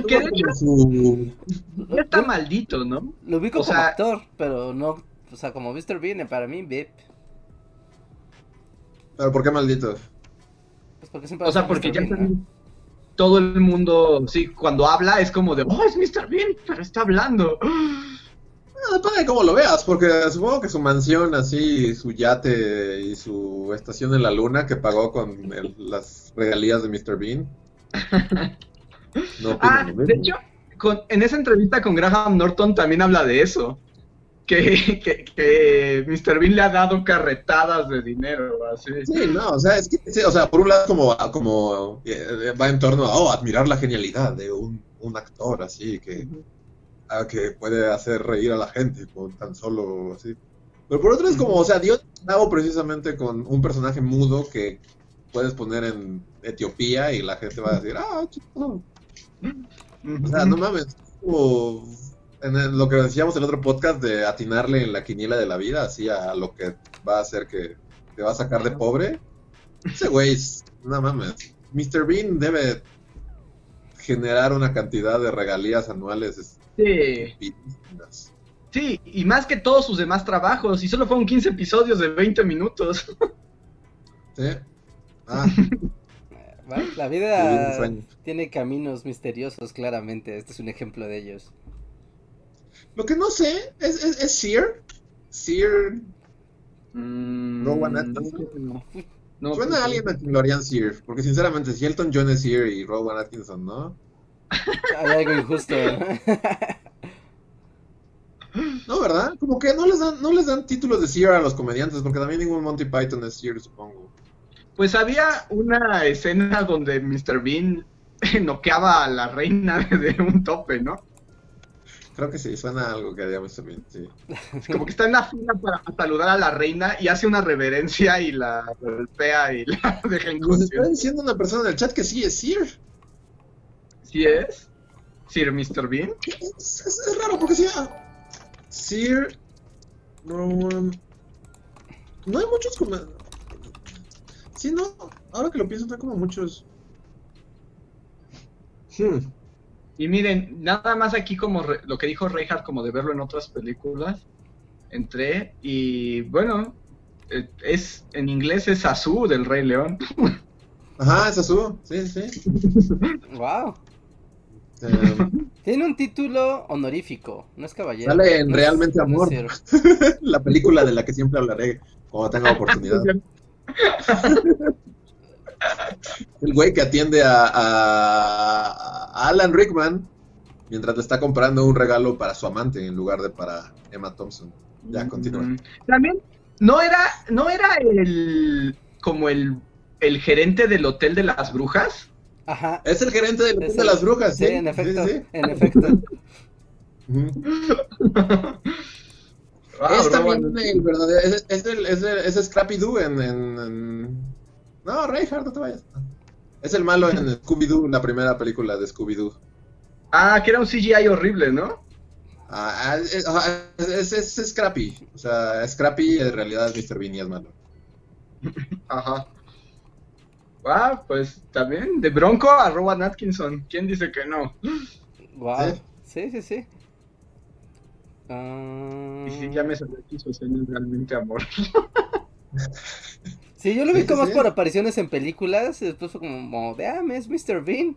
Que de hecho Como su- ya está maldito, ¿no? Lo ubico O como sea- actor, pero no, o sea, como Mr. Bean, para mí, Bip. Pero ¿por qué maldito? Pues porque siempre O sea, porque Mr. ya Bean, ¿no? Todo el mundo, sí, cuando habla es como de, oh, es Mr. Bean, pero está hablando. Ah, depende de cómo lo veas, porque supongo que su mansión así, su yate y su estación en la luna que pagó con el- las regalías de Mr. Bean. No Ah, de hecho, con- en esa entrevista con Graham Norton también habla de eso. Que, que, que Mr. Bean le ha dado carretadas de dinero, así. Sí, no, o sea, es que, sí, o sea, por un lado como, como eh, va en torno a, oh, admirar la genialidad de un, un actor así que, que puede hacer reír a la gente con tan solo así. Pero por otro es como, o sea, dio clavo precisamente con un personaje mudo que puedes poner en Etiopía y la gente va a decir, ah, chico. O sea, no mames, es como en el- lo que decíamos en el otro podcast de atinarle en la quiniela de la vida, así a lo que va a hacer que te va a sacar de pobre. Ese güey, no mames. Mr. Bean debe generar una cantidad de regalías anuales es- este... Sí, y más que todos sus demás trabajos, y solo fueron 15 episodios de 20 minutos. Sí. Ah, Bueno, La vida tiene caminos misteriosos, claramente. Este es un ejemplo de ellos. Lo que no sé es, es, es Sear. Sear. Mm, Rowan Atkinson. no. No, Suena a alguien a quien lo harían Sear. Porque sinceramente, si Elton John es Sear y Rowan Atkinson, ¿no? Hay algo injusto. ¿no? ¿verdad? Como que no les dan, no les dan títulos de Sear a los comediantes, porque también ningún Monty Python es Sear, supongo. Pues había una escena donde Mr. Bean noqueaba a la reina de un tope, ¿no? Creo que sí, suena a algo que haría Mr. Bean, sí. Como que está en la fila para saludar a la reina y hace una reverencia y la golpea y la deja Nos está diciendo una persona en el chat que sí es Sear. ¿Sí es? Sir Mr. Bean. Es, es- es raro porque sí. ah, Sear. Rowan. No hay muchos como. Sí, no. Ahora que lo pienso, no hay como muchos. Hmm. Y miren, nada más aquí como re- lo que dijo Reinhardt, como de verlo en otras películas, entré y bueno, eh, es en inglés es Azú del Rey León. Ajá, es azul. Sí, sí. wow. Tiene un título honorífico. No es caballero. Sale en No Realmente es Amor. La película de la que siempre hablaré cuando tenga oportunidad. El güey que atiende a, a- a Alan Rickman mientras le está comprando un regalo para su amante en lugar de para Emma Thompson. Ya, continúa. También no era, no era el como el, el gerente del hotel de las brujas. Ajá. Es el gerente del Hotel de las brujas, Sí, ¿sí? en efecto. Sí, sí. En efecto. Ah, es Rowan- también el verdadero. Es, es, el, es, el- es Scrappy Doo en, en, en- No, Reinhardt, no te vayas. Es el malo en Scooby-Doo, la primera película de Scooby-Doo. Ah, que era un CGI horrible, ¿no? Ah, ah, es, ah, es, es- es Scrappy. O sea, Scrappy en realidad es Mr. Bean y es malo. Ajá. Ah, pues también, de Bronco a Rowan Atkinson. ¿Quién dice que no? Wow. ¿Sí? Sí, sí, sí. Ah, Y sí, ya me salió aquí su escena es realmente amor. Sí, yo lo vi como sí, más sí. por apariciones en películas. Y después fue como, de, ah, es Mr. Bean.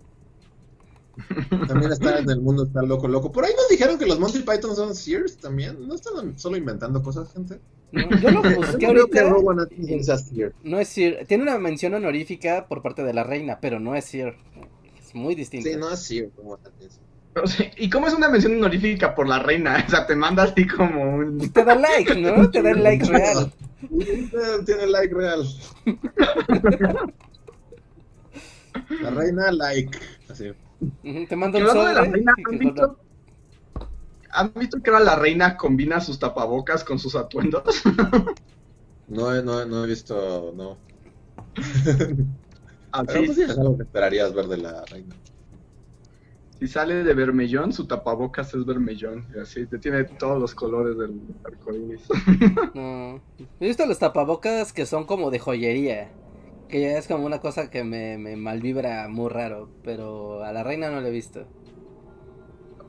También está en el mundo, está loco, loco. Por ahí nos dijeron que los Monty Python son Sears también. ¿No están solo inventando cosas, gente? No, yo lo busqué Yo creo que ahorita. Sea Sears. No es Sir. Tiene una mención honorífica por parte de la reina, pero no es Sir. Es muy distinto. Sí, no es Sears. Rowan Atkinson. O sea, ¿Y cómo es una mención honorífica por la reina? O sea, te manda así como un... Te da like, ¿no? Te da like real. Tiene like real. La reina like. Así. Te manda un de la sobre. reina, ¿han visto, ¿han visto que ahora la reina combina sus tapabocas con sus atuendos? No, he- no, he- no he visto, no. Pero Así, pues sí, es algo que esperarías ver de la reina. Si sale de vermellón, su tapabocas es vermellón. Y así, te tiene todos los colores del arcoíris. No. He visto los tapabocas que son como de joyería. Que ya es como una cosa que me, me malvibra muy raro. Pero a la reina no la he visto.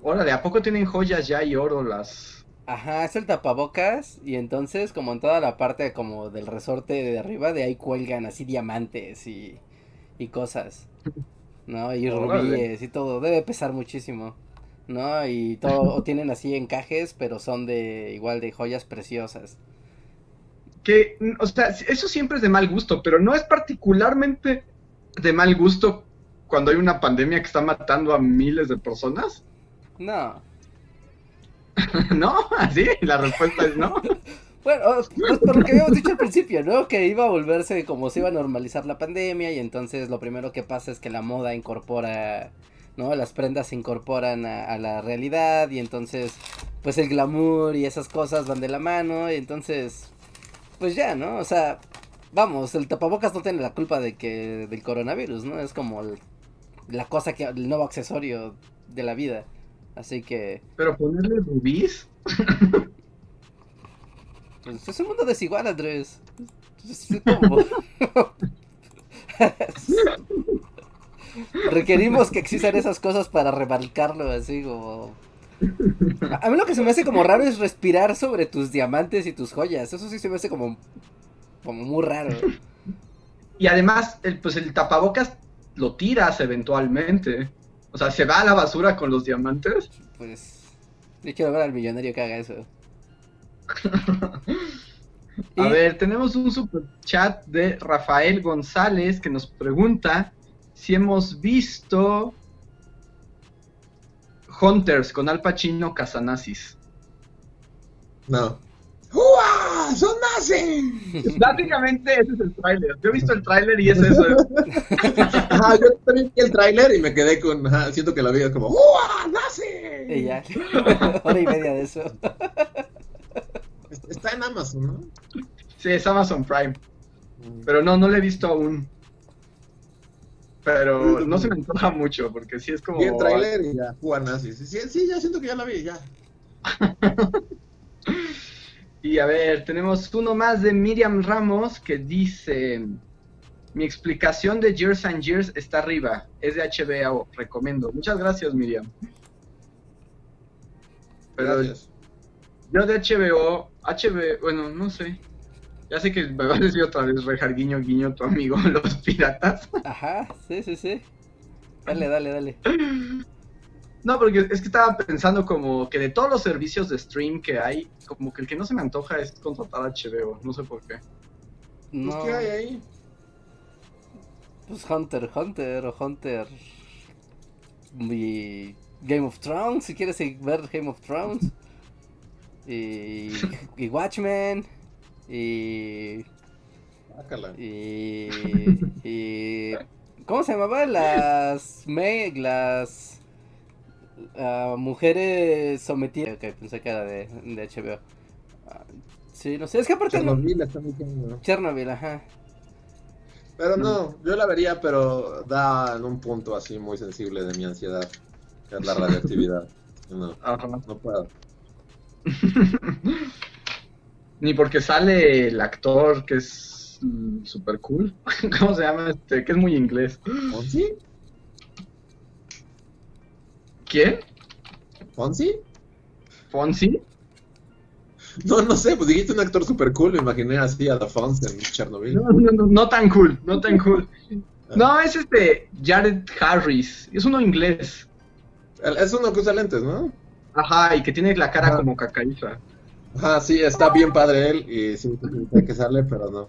Órale, ¿a poco tienen joyas ya y oro las...? Ajá, es el tapabocas. Y entonces, como en toda la parte como del resorte de arriba, de ahí cuelgan así diamantes y, y cosas. ¿No? Y rubíes y todo. Debe pesar muchísimo. ¿No? Y todo, o tienen así encajes, pero son de igual de joyas preciosas. Que, o sea, eso siempre es de mal gusto, pero no es particularmente de mal gusto cuando hay una pandemia que está matando a miles de personas. No. ¿No? ¿Así? La respuesta es no. Bueno, pues por lo que habíamos dicho al principio, ¿no? Que iba a volverse como se iba a normalizar la pandemia y entonces lo primero que pasa es que la moda incorpora, ¿no? Las prendas se incorporan a, a la realidad y entonces, pues el glamour y esas cosas van de la mano y entonces, pues ya, ¿no? O sea, vamos, el tapabocas no tiene la culpa de que del coronavirus, ¿no? Es como el- la cosa que, el nuevo accesorio de la vida. Así que, Pero ponerle rubíes. Es un mundo desigual, Andrés. Requerimos que existan esas cosas para remarcarlo así como A mí lo que se me hace como raro es respirar sobre tus diamantes y tus joyas. Eso sí se me hace como, como muy raro. Y además, el, pues el tapabocas lo tiras eventualmente. O sea, se va a la basura con los diamantes. Pues yo quiero ver al millonario que haga eso. A ver, tenemos un super chat de Rafael González que nos pregunta si hemos visto Hunters con Al Pacino Casanazis. No. ¡Uah! ¡Son nazis! Básicamente ese es el tráiler. Yo he visto el tráiler y es eso. Ajá, yo también vi el tráiler y me quedé con. ajá, siento que la vida es como. ¡Uah! ¡Nazi! Y ya. Hora y media de eso. Está en Amazon, ¿no? Sí, es Amazon Prime. Pero no, no lo he visto aún. Pero no se me antoja mucho porque sí es como... Vi el tráiler y ya. ¡Uah! ¡Nazis! Sí, sí, ya siento que ya la vi, ya. Y a ver, tenemos uno más de Miriam Ramos que dice: Mi explicación de Years and Years está arriba. Es de HBO, recomiendo. Muchas gracias, Miriam. Pero Gracias. Yo de HBO, HBO, bueno, no sé. Ya sé que me va a decir otra vez, Rejar Guiño Guiño, tu amigo, los piratas. Ajá, sí, sí, sí. Dale, dale, dale. No, porque es que estaba pensando como que de todos los servicios de stream que hay, como que el que no se me antoja es contratar a HBO, no sé por qué. Pues, No, ¿Qué hay ahí? pues Hunter, Hunter o Hunter. Y Game of Thrones, si quieres ver Game of Thrones. Y, y Watchmen. Y, y, y. ¿Cómo se llamaba? Las. Me, las. ah, mujeres sometidas. Ok, pensé que era de, de HBO. Ah, sí, no sé, es que aparte no. Chernobyl está cañón. Chernobyl, ajá. Pero no, yo la vería, pero da en un punto así muy sensible de mi ansiedad, que es la radioactividad. No, no puedo. Ni porque sale el actor que es super cool. ¿Cómo se llama este? Que es muy inglés. ¿Fonsi? ¿Quién? ¿Fonsi? ¿Fonsi? No, no sé, pues dijiste un actor super cool, me imaginé así a Fonz en Chernobyl. No, no, no, no tan cool, no tan cool. No, es este Jared Harris. Es uno inglés. Es uno que usa lentes, ¿no? Ajá, y que tiene la cara Ajá. como cacaiza. Ajá, sí, está bien padre él y sí, hay que sale, pero no.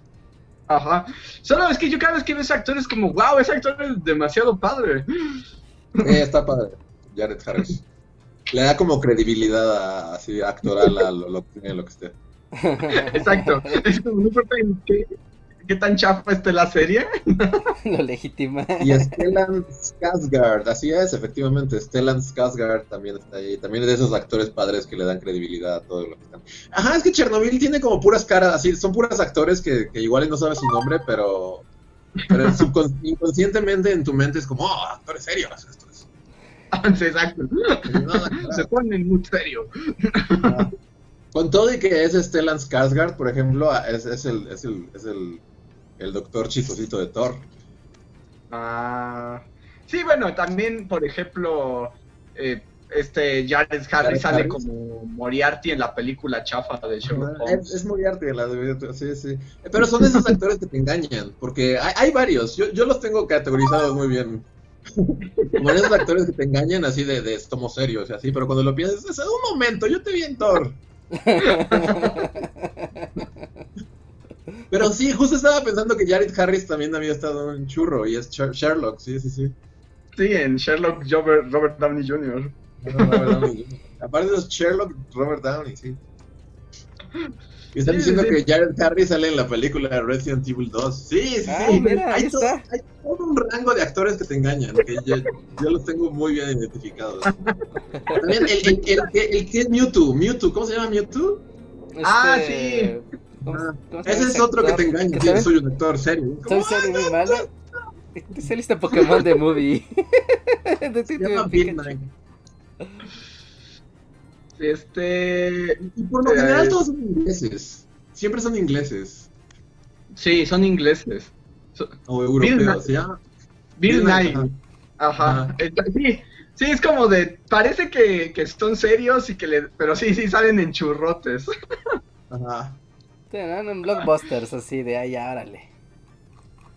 Ajá. Solo es que yo cada vez que veo ese actor es como, wow, ese actor es demasiado padre. Eh, está padre, Jared Harris. Le da como credibilidad a- así actoral a lo, lo, que- lo que esté. Exacto. Es como, no importa en qué, qué tan chafa esté la serie. Lo legitima. Y Stellan Skarsgård, así es, efectivamente, Stellan Skarsgård también está ahí, también es de esos actores padres que le dan credibilidad a todo lo que están. Ajá, es que Chernobyl tiene como puras caras, así, son puras actores que, que igual no sabes su nombre, pero, pero subcon- inconscientemente en tu mente es como, oh, actores serios estos. Sí, Exacto. No, Se ponen muy serio. Con todo y que es Stellan Skarsgård, por ejemplo, es, es el, es el, es el, el doctor chistosito de Thor. Ah, sí, bueno, también, por ejemplo, eh, este Jared Harris Jared sale Harris. como Moriarty en la película chafa de Sherlock Es, Holmes. es muy arte la de sí, sí. Pero son esos actores que te engañan, porque hay, hay varios, yo, yo los tengo categorizados muy bien. Como esos actores que te engañan así de, de estamos serios y así, pero cuando lo piensas, es un momento, yo te vi en Thor. Pero sí, justo estaba pensando que Jared Harris también había estado en Churro y es Sher- Sherlock, sí, sí, sí. Sí, en Sherlock Robert, Robert Downey Jr. Robert Downey Jr. Aparte de Sherlock, Robert Downey, sí. Y están Sí, diciendo sí. que Jared Harris sale en la película de Resident Evil 2. Sí, sí, Ah, sí. mira, ahí hay, todo, está. hay todo un rango de actores que te engañan, que yo, yo los tengo muy bien identificados. También el, el, el, que- el que es Mewtwo, Mewtwo, ¿cómo se llama Mewtwo? Ah, Este, sí. ¿Cómo- Ah, Ese es otro que te engaña, Que sí, soy un actor serio. Soy serio muy malo. Este Pokémon de movie. de Se llama. Este. Y por lo Eh, general todos son ingleses. Siempre son ingleses. Sí, son ingleses. So- O europeos. Llama Bill Nye, ajá. Ajá. Sí, Sí, es como de, parece que, que son serios y que le, pero sí, sí salen en churrotes. Ajá. Sí, ¿no? En blockbusters así de ahí, árale.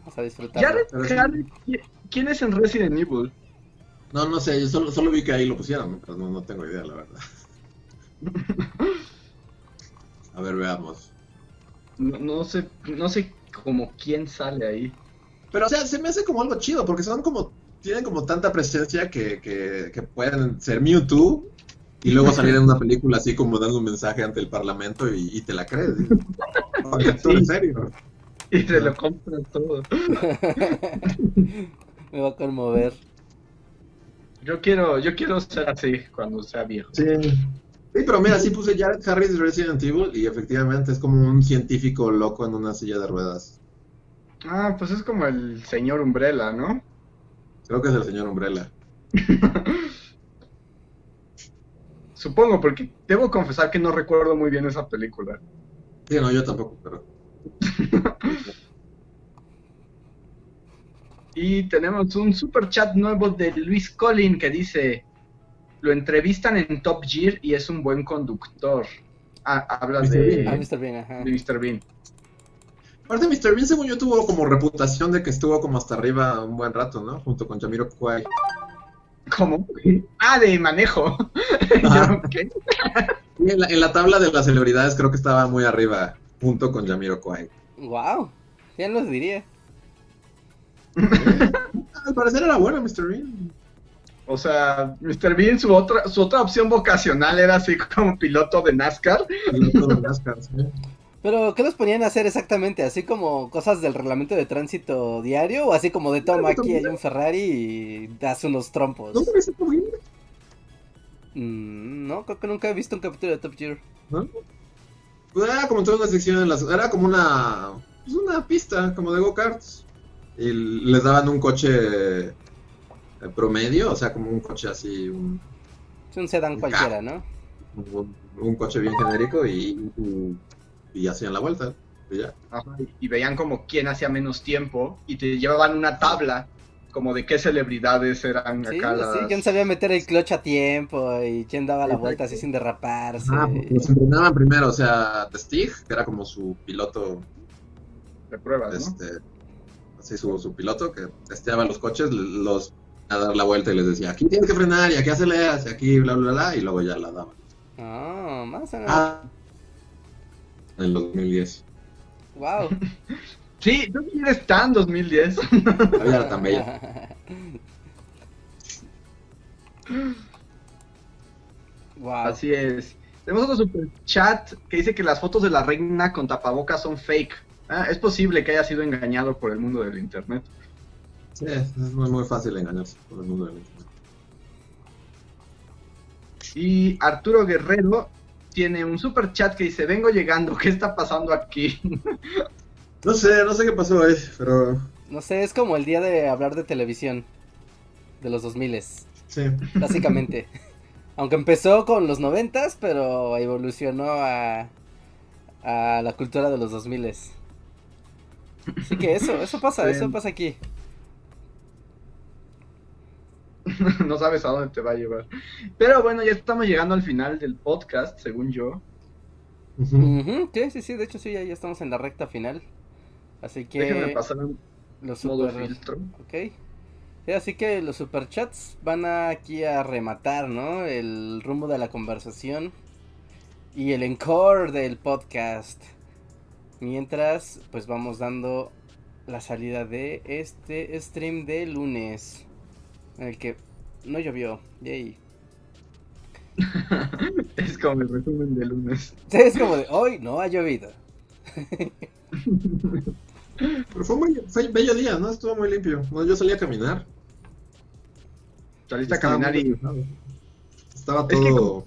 Vamos a disfrutar. Jared pero sí. Harris, ¿qui- ¿quién es en Resident Evil? No, no sé, yo solo, solo vi que ahí lo pusieron, pero no, no tengo idea, la verdad. A ver, veamos. No, no sé, no sé como quién sale ahí. Pero, o sea, se me hace como algo chido, porque son como, tienen como tanta presencia que, que, que pueden ser Mewtwo y luego salir en una película así como dando un mensaje ante el parlamento y, y te la crees. ¿sí? Oye, Sí. en serio. Y se lo compran todo. Me va a conmover. Yo quiero, yo quiero ser así cuando sea viejo. Sí. Sí, pero mira, sí puse Jared Harris Resident Evil y efectivamente es como un científico loco en una silla de ruedas. Ah, pues es como el señor Umbrella, ¿no? Creo que es el señor Umbrella. Supongo, porque debo confesar que no recuerdo muy bien esa película. Sí, no, yo tampoco, pero... Y tenemos un super chat nuevo de Luis Collin que dice, lo entrevistan en Top Gear y es un buen conductor. Ah, habla Mr. de, Bean. Ah, Mr. Bean, ajá. de Mr. Bean. Aparte, Mr. Bean, según yo, tuvo como reputación de que estuvo como hasta arriba un buen rato, ¿no? Junto con Jamiro Kwai. ¿Cómo? Ah, de manejo. En la, en la tabla de las celebridades creo que estaba muy arriba, junto con Jamiro Kwai. Wow. ¿Quién los diría? Al parecer era bueno Mr. Bean. O sea, Mr. Bean, su otra, su otra opción vocacional era así como piloto de NASCAR. Piloto de NASCAR, sí. Pero, ¿qué los ponían a hacer exactamente? ¿Así como cosas del reglamento de tránsito diario? ¿O así como de toma aquí hay un Ferrari y das unos trompos? ¿Dónde ves Top Gear? Mm, no, creo que nunca he visto un capítulo de Top Gear. ¿No? Pues era como toda una sección en las... Era como una... Pues una pista, como de go-karts. Y les daban un coche eh, promedio, o sea, como un coche así, un, Es un sedán Un cualquiera, ¿no? un, un coche bien genérico y, y, y hacían la vuelta. Y ya. Ajá, y veían como quién hacía menos tiempo y te llevaban una tabla como de qué celebridades eran Sí, acá sí, las... quién sabía meter el clutch a tiempo y quién daba la Exacto. vuelta así sin derraparse. Ah, porque los entrenaban primero, o sea, The Stig, que era como su piloto de pruebas, ¿no? este, así su, su piloto que testeaba los coches, los a dar la vuelta y les decía, aquí tienes que frenar y aquí aceleras y aquí bla bla bla y luego ya la daban. Ah, más o menos. Ah, en el 2010. Wow. Sí, tú eres tan 2010. La vida era tan bella. wow. Así es. Tenemos otro super chat que dice que las fotos de la reina con tapabocas son fake. Ah, es posible que haya sido engañado por el mundo del internet. Sí, es muy, muy fácil engañarse por el mundo del internet. Y Arturo Guerrero tiene un super chat que dice, vengo llegando, ¿qué está pasando aquí? No sé, no sé qué pasó ahí, pero No sé, es como el día de hablar de televisión de los 2000 sí. básicamente. Aunque empezó con los noventas, pero evolucionó a, a la cultura de los 2000 Así que eso, eso pasa, Sí. eso pasa aquí. no sabes a dónde te va a llevar. Pero bueno, ya estamos llegando al final del podcast, según yo. Sí, sí, sí, de hecho sí, ya, ya estamos en la recta final. Así que pasar los modo super... filtro. Ok. Sí, así que los superchats van aquí a rematar, ¿no? El rumbo de la conversación y el encore del podcast. Mientras, pues vamos dando la salida de este stream de lunes. En el que no llovió. Yay. Es como el resumen de lunes. Sí, es como de hoy no ha llovido. Pero fue muy fue bello día, ¿no? Estuvo muy limpio. Bueno, yo salí a caminar. Saliste a Estaba caminar muy y... Estaba Es que todo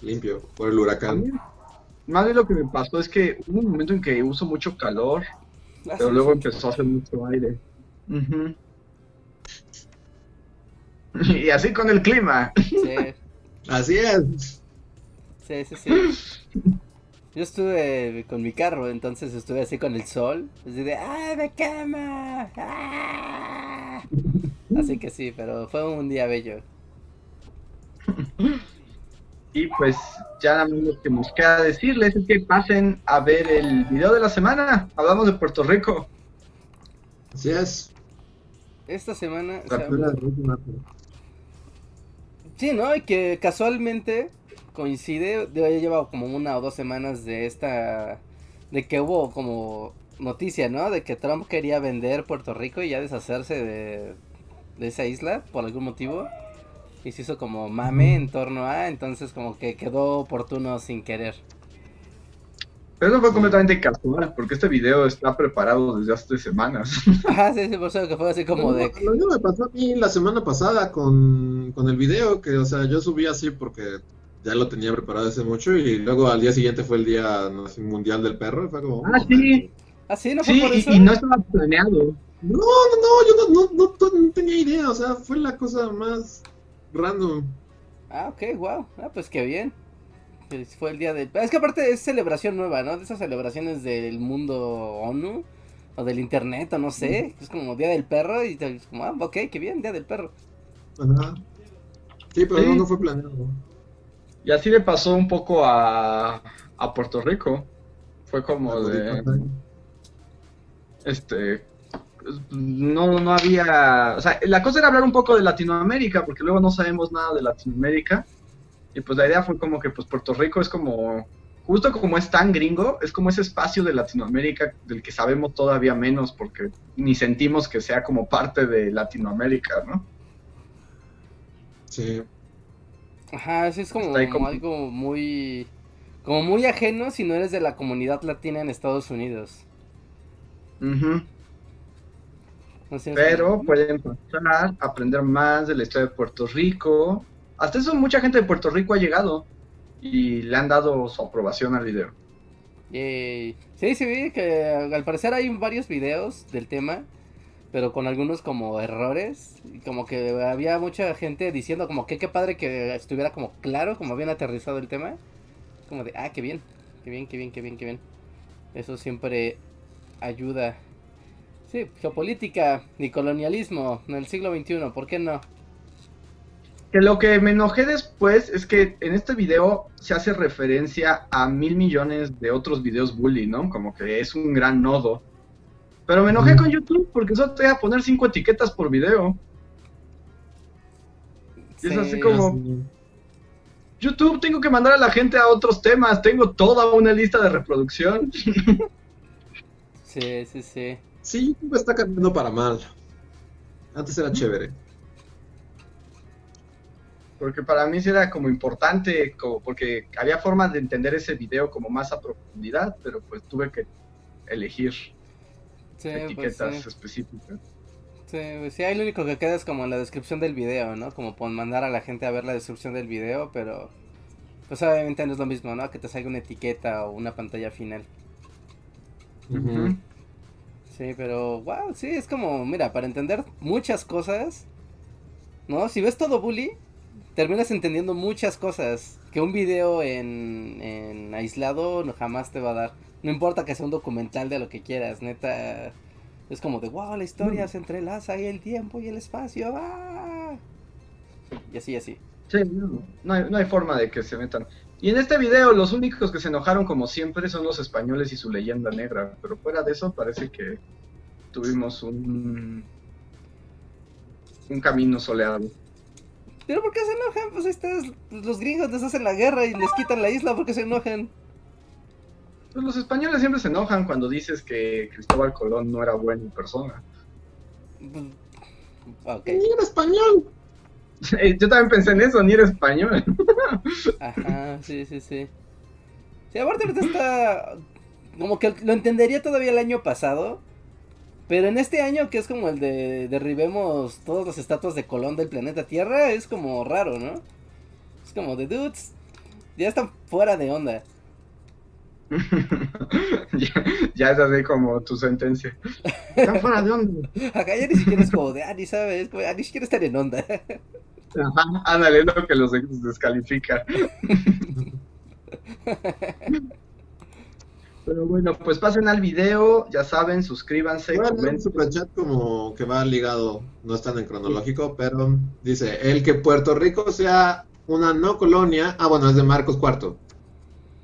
limpio por el huracán. mí, Más bien lo que me pasó es que hubo un momento en que uso mucho calor, pero luego empezó a hacer mucho aire. Y así con el clima. Sí. Así es. Sí, sí, sí. Yo estuve con mi carro, entonces estuve así con el sol, así de ¡ay, me quema! ¡Ah!". Así que sí, pero fue un día bello. Y pues ya lo que nos queda decirles es que pasen a ver el video de la semana. Hablamos de Puerto Rico. Así es. Esta semana... o sea, Sí, ¿no? Y que casualmente coincide, de ya lleva como una o dos semanas de esta, de que hubo como noticia, ¿no? De que Trump quería vender Puerto Rico y ya deshacerse de, de esa isla por algún motivo. Y se hizo como mame en torno a, entonces como que quedó oportuno sin querer. Pero eso fue completamente casual, porque este video está preparado desde hace semanas. Ajá, sí, sí, por eso que fue así como de... Lo mismo me pasó a mí la semana pasada con, con el video, que, o sea, yo subí así porque ya lo tenía preparado hace mucho y luego al día siguiente fue el día no sé, mundial del perro fue como... Ah, sí. Ah, sí, no fue Sí, por y, eso. y no estaba planeado. No, no, no, yo no, no, no, no tenía idea, o sea, fue la cosa más random. Ah, ok, wow. Ah, pues qué bien. Pues Fue el día del... Es que aparte es celebración nueva, ¿no? De esas celebraciones del mundo ONU o del internet o no sé. Es como Día del Perro y te- como, ah, ok, qué bien, Día del Perro. Ajá. Sí, pero Sí. no, no fue planeado. Y así le pasó un poco a, a Puerto Rico. Fue como de... Este... No, no había... O sea, la cosa era hablar un poco de Latinoamérica, porque luego no sabemos nada de Latinoamérica. Y pues la idea fue como que pues Puerto Rico es como... Justo como es tan gringo, es como ese espacio de Latinoamérica del que sabemos todavía menos, porque ni sentimos que sea como parte de Latinoamérica, ¿no? Sí. Ajá, sí, es como, como- algo muy... Como muy ajeno si no eres de la comunidad latina en Estados Unidos. Es Pero pueden pasar, aprender más de la historia de Puerto Rico. Hasta eso mucha gente de Puerto Rico ha llegado y le han dado su aprobación al video. Yay. Sí, sí, vi que al parecer hay varios videos del tema, pero con algunos como errores, como que había mucha gente diciendo como que qué padre que estuviera como claro, como bien aterrizado el tema, como de, ah, qué bien, qué bien, qué bien, qué bien, qué bien. Eso siempre ayuda. Sí, geopolítica y colonialismo en el siglo XXI, ¿por qué no? Que lo que me enojé después es que en este video se hace referencia a mil millones de otros videos bully, ¿no? Como que es un gran nodo. Pero me enojé Mm. con YouTube porque solo te voy a poner cinco etiquetas por video. Y es así Sí. como- Así. YouTube, tengo que mandar a la gente a otros temas. Tengo toda una lista de reproducción. Sí, sí, sí. Sí, YouTube está cambiando para mal. Antes era chévere. Porque para mí sí era como importante, como porque había formas de entender ese video como más a profundidad, pero pues tuve que elegir Sí, pues etiquetas sí. específicas. Sí, pues sí, ahí lo único que queda es como la descripción del video, ¿no? Como pon mandar a la gente a ver la descripción del video, pero pues obviamente no es lo mismo, ¿no? Que te salga una etiqueta o una pantalla final. Ujú. Sí, pero wow, sí, es como, mira, para entender muchas cosas, ¿no? Si ves todo bully, terminas entendiendo muchas cosas que un video en, en aislado no, jamás te va a dar. No importa que sea un documental de lo que quieras, neta. Es como de, wow, la historia se entrelaza y el tiempo y el espacio. ¡ah! Y así, así. Sí, no, no hay, no hay forma de que se metan. Y en este video los únicos que se enojaron como siempre son los españoles y su leyenda negra, pero fuera de eso parece que tuvimos un un camino soleado. ¿Pero por qué se enojan? Pues estos, los gringos les hacen la guerra y les quitan la isla porque se enojan. Pues los españoles siempre se enojan cuando dices que Cristóbal Colón no era buena persona. Pues, Ok. Ni era español. Eh, Yo también pensé en eso, ni era español. Ajá, sí, sí, sí. Sí, aparte ahorita está... Como que lo entendería todavía el año pasado. Pero en este año, que es como el de derribemos todas las estatuas de Colón del planeta Tierra, es como raro, ¿no? Es como de dudes. Ya están fuera de onda. ya, ya es así como tu sentencia. Están fuera de onda. Acá ya ni siquiera es como de, ah, ni sabes, como, ah, ni siquiera están en onda. Ajá, ándale, es lo que los des- descalifica. Pero bueno, pues pasen al video, ya saben, suscríbanse, Bueno, un comenten. superchat como que va ligado, no es tan en cronológico, pero dice, el que Puerto Rico sea una no colonia. Ah, bueno, es de Marcos Cuarto.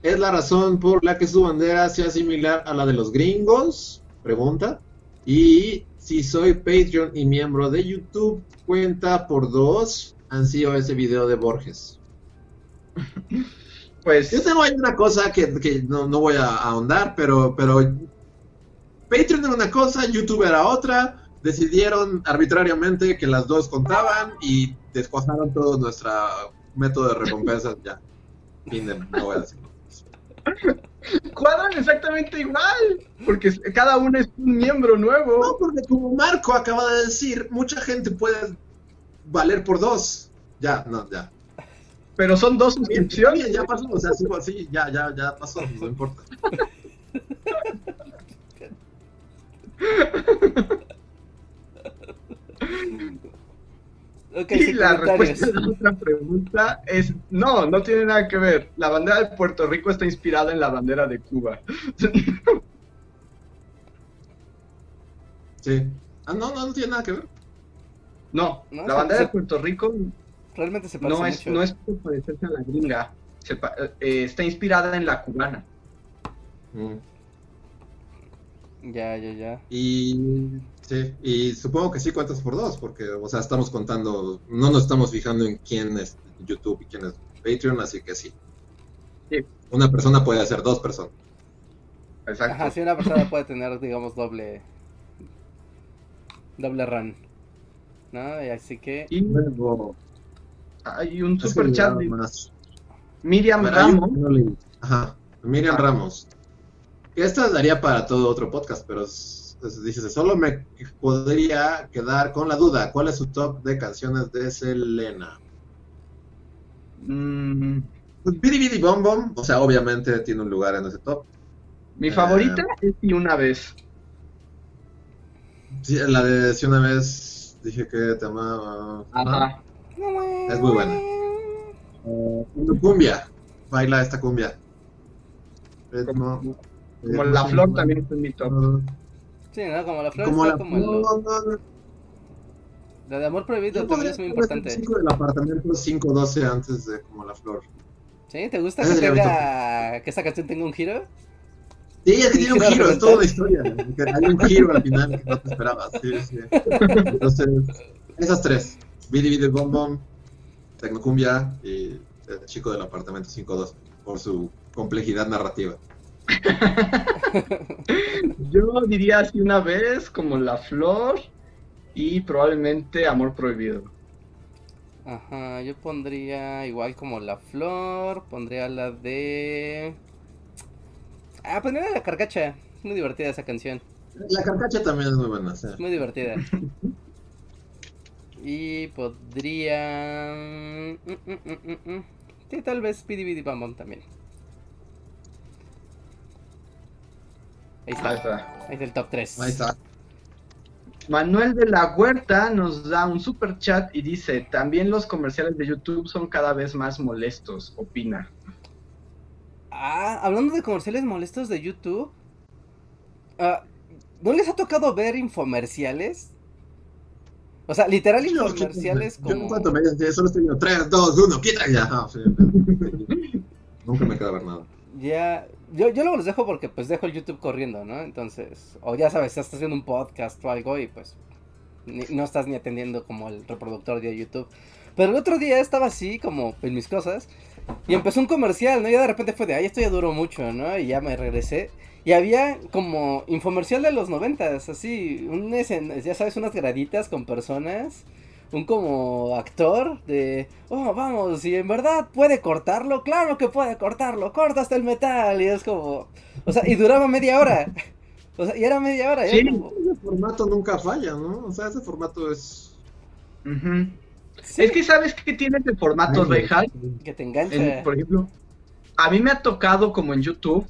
¿Es la razón por la que su bandera sea similar a la de los gringos? Pregunta. Y si soy Patreon y miembro de YouTube, cuenta por dos. Han sido ese video de Borges. Pues Yo tengo ahí una cosa que, que no, no voy a ahondar, pero, pero Patreon era una cosa, YouTube era otra. Decidieron arbitrariamente que las dos contaban y descuajaron todo nuestro método de recompensas. Ya. Fin de, no voy a decir. Cuadran exactamente igual, porque cada uno es un miembro No, nuevo. porque como Marco acaba de decir, mucha gente puede valer por dos. Ya, no, ya. Pero son dos suscripciones. bien, ya pasó, o sea, sí, sí, ya, ya, ya pasó, no importa. Y sí, la respuesta a la otra pregunta es no, no tiene nada que ver. La bandera de Puerto Rico está inspirada en la bandera de Cuba. Sí. Ah, no, no, no tiene nada que ver. No, No, la bandera se- de Puerto Rico Realmente se parece no es, mucho. no es por parecerse a la gringa. Se pa- eh, está inspirada en la cubana. Mm. Ya, ya, ya. Y sí, y supongo que sí cuentas por dos, porque, o sea, estamos contando, no nos estamos fijando en quién es YouTube y quién es Patreon, así que sí. Sí. Una persona puede ser dos personas. Exacto. Ajá, si una persona puede tener, digamos, doble. Doble run. ¿No? Y así que. Y Luego, hay un es que super chat más. Miriam Bueno, hay un Ramos. Ajá, Miriam Ah. Ramos. Esta daría para todo otro podcast, pero es- es- dice, solo me podría quedar con la duda, ¿cuál es su top de canciones de Selena? Mm, Pues Bidi Bidi Bom Bom, o sea, obviamente tiene un lugar en ese top. mi Eh. favorita es Y una vez. Sí, la de si una vez dije que te amaba. Ajá. Es muy buena. Eh, cumbia, baila esta cumbia. Ritmo, Como la flor también está en mi top. Sí, ¿no? Como la flor Como está la como el. flor. La de amor prohibido también es muy importante. el cinco del apartamento 512 antes de como la flor. ¿Sí? ¿Te gusta que tenga. que esta canción tenga un giro? Sí, es que tiene un giro es toda una historia. hay un giro al final que no te esperabas. Sí, sí. Entonces, esas tres: Bidi Bidi Bom Bom, Tecnocumbia y el chico del apartamento 512, por su complejidad narrativa. Yo diría así una vez, como la flor y probablemente amor prohibido. Ajá, yo pondría igual como la flor, pondría la de... Ah, pondría la carcacha. Es muy divertida esa canción. La carcacha también es muy buena. sí. Es muy divertida. Y podría... mm, mm, mm. Sí, tal vez Pidi Bidi Bam Bam también. Ahí está. Ahí está. Ahí está el top 3. Ahí está. Manuel de la Huerta nos da un super chat y dice, también los comerciales de YouTube son cada vez más molestos, opina. Ah, hablando de comerciales molestos de YouTube. ah, ¿No les ha tocado ver infomerciales? O sea, literal Yo- infomerciales Yo como... cuanto me dicen, solo estoy viendo 3, 2, 1, quita ya. Sí. Nunca me queda ver nada. Ya, yo, yo luego los dejo porque pues dejo el YouTube corriendo, ¿no? Entonces, o ya sabes, estás haciendo un podcast o algo y pues no estás ni atendiendo como el reproductor de YouTube. Pero el otro día estaba así como en mis cosas y empezó un comercial, ¿no? Y de repente fue de, ay, esto ya duró mucho, ¿no? Y ya me regresé. Y había como infomercial de los noventas, así, un ya sabes, unas graditas con personas un como actor de, oh, vamos, y en verdad puede cortarlo, claro que puede cortarlo, corta hasta el metal, y es como, o sea, y duraba media hora, o sea, y era media hora, Sí. como, Ese formato nunca falla, ¿no? O sea, ese formato es. Sí, Es que sabes que tiene ese formato Ay, real. que te engancha, En- por ejemplo, a mí me ha tocado como en YouTube,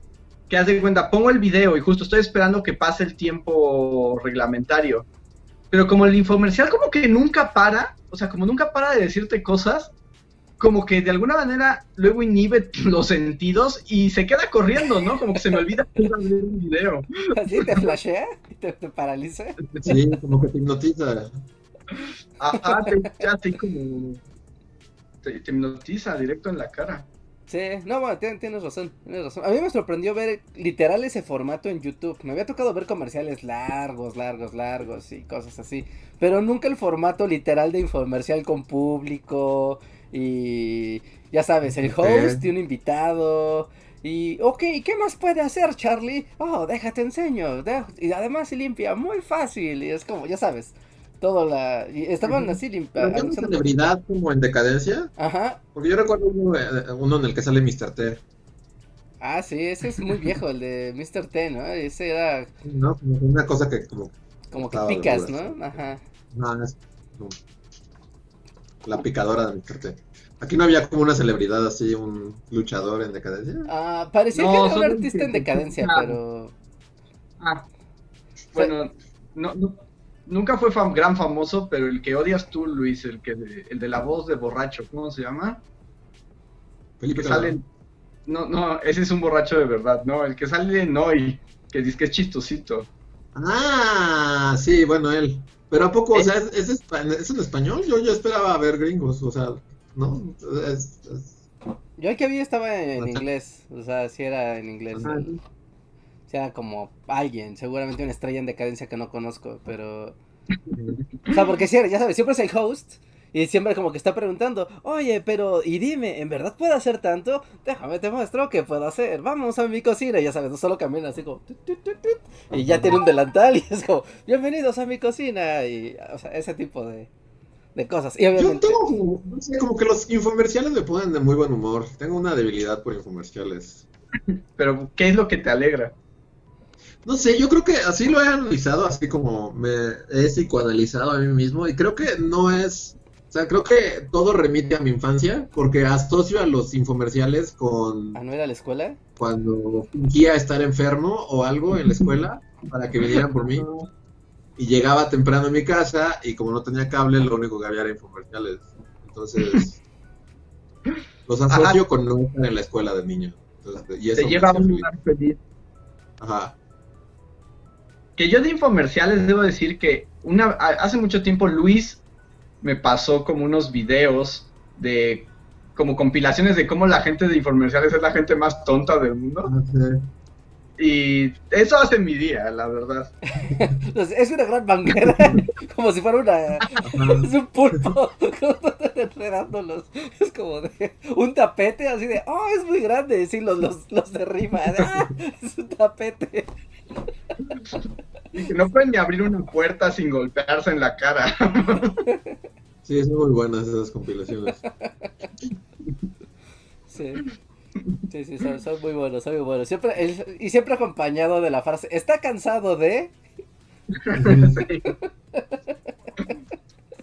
que haz de cuenta, pongo el video y justo estoy esperando que pase el tiempo reglamentario. Pero como el infomercial como que nunca para, o sea, como nunca para de decirte cosas, como que de alguna manera luego inhibe los sentidos y se queda corriendo, ¿no? Como que se me olvida que iba a ver un video. así te flashea, y te, te paraliza, Sí, como que te hipnotiza. Ajá, te queda así como... te, te hipnotiza directo en la cara. Sí, no, bueno, tien- tienes razón, tienes razón. A mí me sorprendió ver literal ese formato en YouTube. Me había tocado ver comerciales largos, largos, largos y cosas así. Pero nunca el formato literal de infomercial con público y ya sabes, el host y un invitado. Y, ok, ¿qué más puede hacer Charlie? Oh, déjate enseño. y además se limpia muy fácil. Y es como, ya sabes, todo la... y estaban así limpiando. ¿hay una celebridad como en decadencia? Ajá. Porque yo recuerdo uno, eh, uno en el que sale Mr. T. Ah, sí, ese es muy viejo, el de Mr. T, ¿no? Ese era ¿no? Como una cosa que como... como que picas, ¿no? Ajá. No, es la picadora de Mr. T. Aquí no había como una celebridad así, un luchador en decadencia. Ah, parecía No, que era un artista en decadencia, Ah. pero... Ah, bueno, no, no- nunca fue fam- gran famoso, pero el que odias tú, Luis, el que de, el de la voz de borracho, ¿cómo se llama? Felipe que Calderón. sale. No, no, ese es un borracho de verdad, no, el que sale en hoy, que dice que es chistosito. Ah, sí, bueno, él. Pero a poco, o ¿Eh? sea, ¿es, es, es en español? Yo, yo esperaba ver gringos, o sea, ¿no? Es, es- Yo el que vi estaba en inglés, o sea, sí era en inglés. Ajá. Era como alguien, seguramente una estrella en decadencia que no conozco, pero... O sea, porque ya sabes, siempre es el host y siempre como que está preguntando, oye, pero, y dime, ¿en verdad puedo hacer tanto? Déjame, te muestro qué puedo hacer, vamos a mi cocina, y ya sabes, no solo camina así como... tut, tut, tut, tut, y ya tiene un delantal y es como, bienvenidos a mi cocina, y, o sea, ese tipo de, de cosas. Y Yo tengo, como- no sé, como que los infomerciales me ponen de muy buen humor. Tengo una debilidad por infomerciales. Pero, ¿qué es lo que te alegra? No sé, yo creo que así lo he analizado, así como me he psicoanalizado a mí mismo y creo que no es, o sea, creo que todo remite a mi infancia porque asocio a los infomerciales con ¿A no ir a la escuela? cuando fingía estar enfermo o algo en la escuela para que vinieran por mí y llegaba temprano a mi casa y como no tenía cable lo único que había era infomerciales. Entonces los asocio con no estar en la escuela de niño. Entonces, y eso Te lleva a un lugar feliz. Ajá. Que yo de infomerciales debo decir que una hace mucho tiempo Luis me pasó como unos videos de como compilaciones de cómo la gente de infomerciales es la gente más tonta del mundo Ah. Y eso hace mi día, la verdad. Es una gran manguera, como si fuera una... Es un pulpo enredándolos. Es como de un tapete así de, oh, es muy grande. Sí, los, los, los derriba. Ah, es un tapete. Y que no pueden ni abrir una puerta sin golpearse en la cara. Sí, son muy buenas esas compilaciones. Sí. Sí, sí, son, son muy buenos, son muy buenos. Siempre, el- y siempre acompañado de la frase, ¿está cansado de? sí.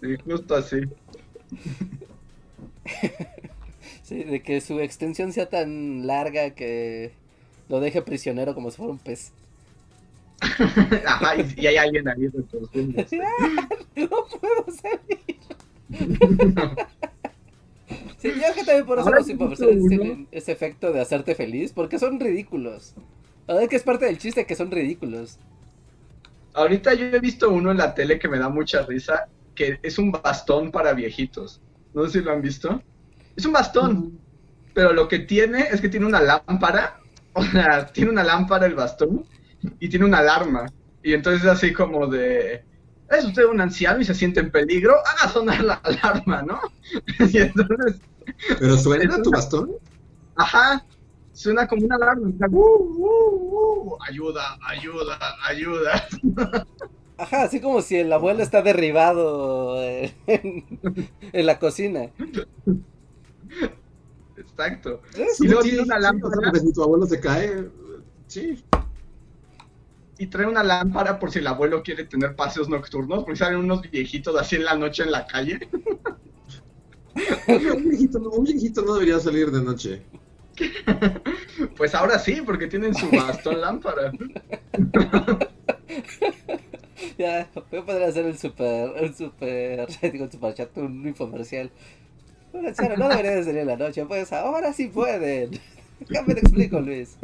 Sí, justo así. Sí, de que su extensión sea tan larga que lo deje prisionero como si fuera un pez. Ajá, y, y hay alguien ahí retorciendo. No puedo salir. Sí, yo creo que también por eso los uno. tienen ese efecto de hacerte feliz, porque son ridículos. A ver que es parte del chiste que son ridículos. Ahorita yo he visto uno en la tele que me da mucha risa, que es un bastón para viejitos. No sé si lo han visto. Es un bastón, pero lo que tiene es que tiene una lámpara, o sea, tiene una lámpara el bastón y tiene una alarma. Y entonces es así como de, es usted un anciano y se siente en peligro, haga sonar la alarma, ¿no? y entonces, ¿Pero suena tu bastón? ajá, suena como una alarma. "Uh, uh, uh, ayuda, ayuda, ayuda. Ajá, así como si el abuelo está derribado eh, en, en la cocina. Exacto. Es- Y luego tiene una sí, lámpara. que si tu abuelo se cae, sí. Y trae una lámpara por si el abuelo quiere tener paseos nocturnos, porque salen unos viejitos así en la noche en la calle. Un viejito, no, un viejito no debería salir de noche. Pues ahora sí, porque tienen su bastón lámpara. Ya, voy a poder hacer el super, el super, digo el super chat, un infomercial. Un no debería de salir en la noche, pues ahora sí pueden. Déjame te explico, Luis.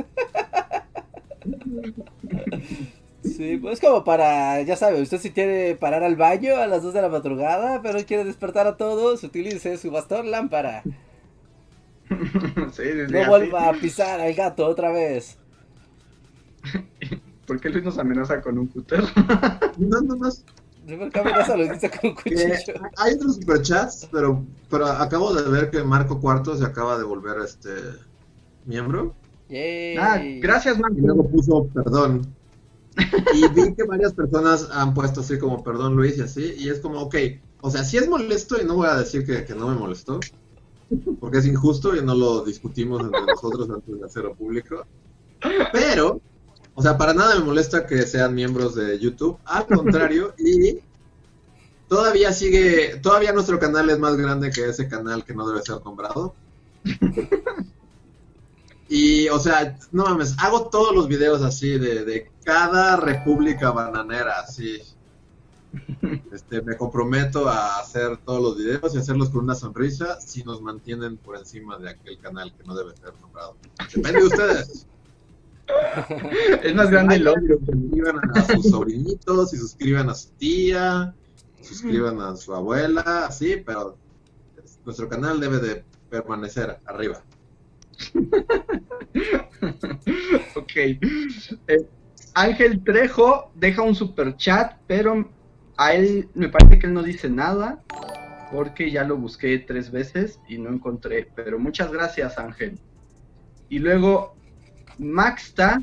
Sí, pues como para, ya sabe, usted si quiere parar al baño a las 2 de la madrugada, pero quiere despertar a todos, utilice su bastón lámpara. sí, No así. vuelva a pisar al gato otra vez. ¿Por qué Luis nos amenaza con un cúter? No, no más. Sí, porque amenaza dice con un cuchillo. hay otros superchats, pero, pero acabo de ver que Marco Cuarto se acaba de volver este miembro. Yay. ah, gracias, Y Marco. luego puso perdón. Y vi que varias personas han puesto así como perdón Luis y así. Y es como, ok, o sea, sí es molesto y no voy a decir que, que no me molestó. Porque es injusto y no lo discutimos entre nosotros antes de hacerlo público. Pero, o sea, para nada me molesta que sean miembros de YouTube. Al contrario, y todavía sigue, todavía nuestro canal es más grande que ese canal que no debe ser nombrado. Y, o sea, no mames, hago todos los videos así de, de cada república bananera, así. Este, me comprometo a hacer todos los videos y hacerlos con una sonrisa si nos mantienen por encima de aquel canal que no debe ser nombrado. Depende de ustedes. Es más grande el logro. Suscriban a sus sobrinitos y suscriban a su tía, suscriban a su abuela, sí, pero nuestro canal debe de permanecer arriba. Ok. Eh, Ángel Trejo deja un super chat, pero a él me parece que él no dice nada porque ya lo busqué tres veces y no encontré. Pero muchas gracias, Ángel. Y luego Maxta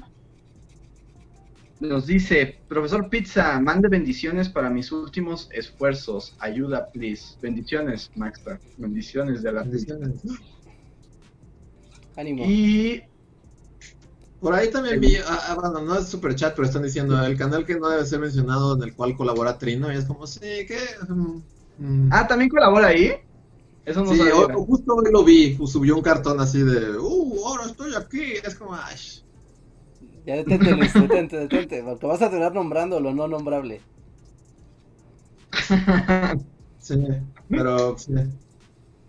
nos dice, profesor Pizza, mande bendiciones para mis últimos esfuerzos. Ayuda, please. Bendiciones, Maxta. Bendiciones de la pizza. Ánimo. Y Por ahí también vi, ah, bueno, no es super chat, pero están diciendo el canal que no debe ser mencionado en el cual colabora Trino y es como, sí, ¿qué? Mm. Ah, ¿también colabora ahí? Eso no sí, justo hoy lo vi, pues, subió un cartón así de, uh, ahora estoy aquí, es como, ay. Ya detente, Luis, detente, detente, porque vas a terminar nombrando lo no nombrable. Sí, pero sí.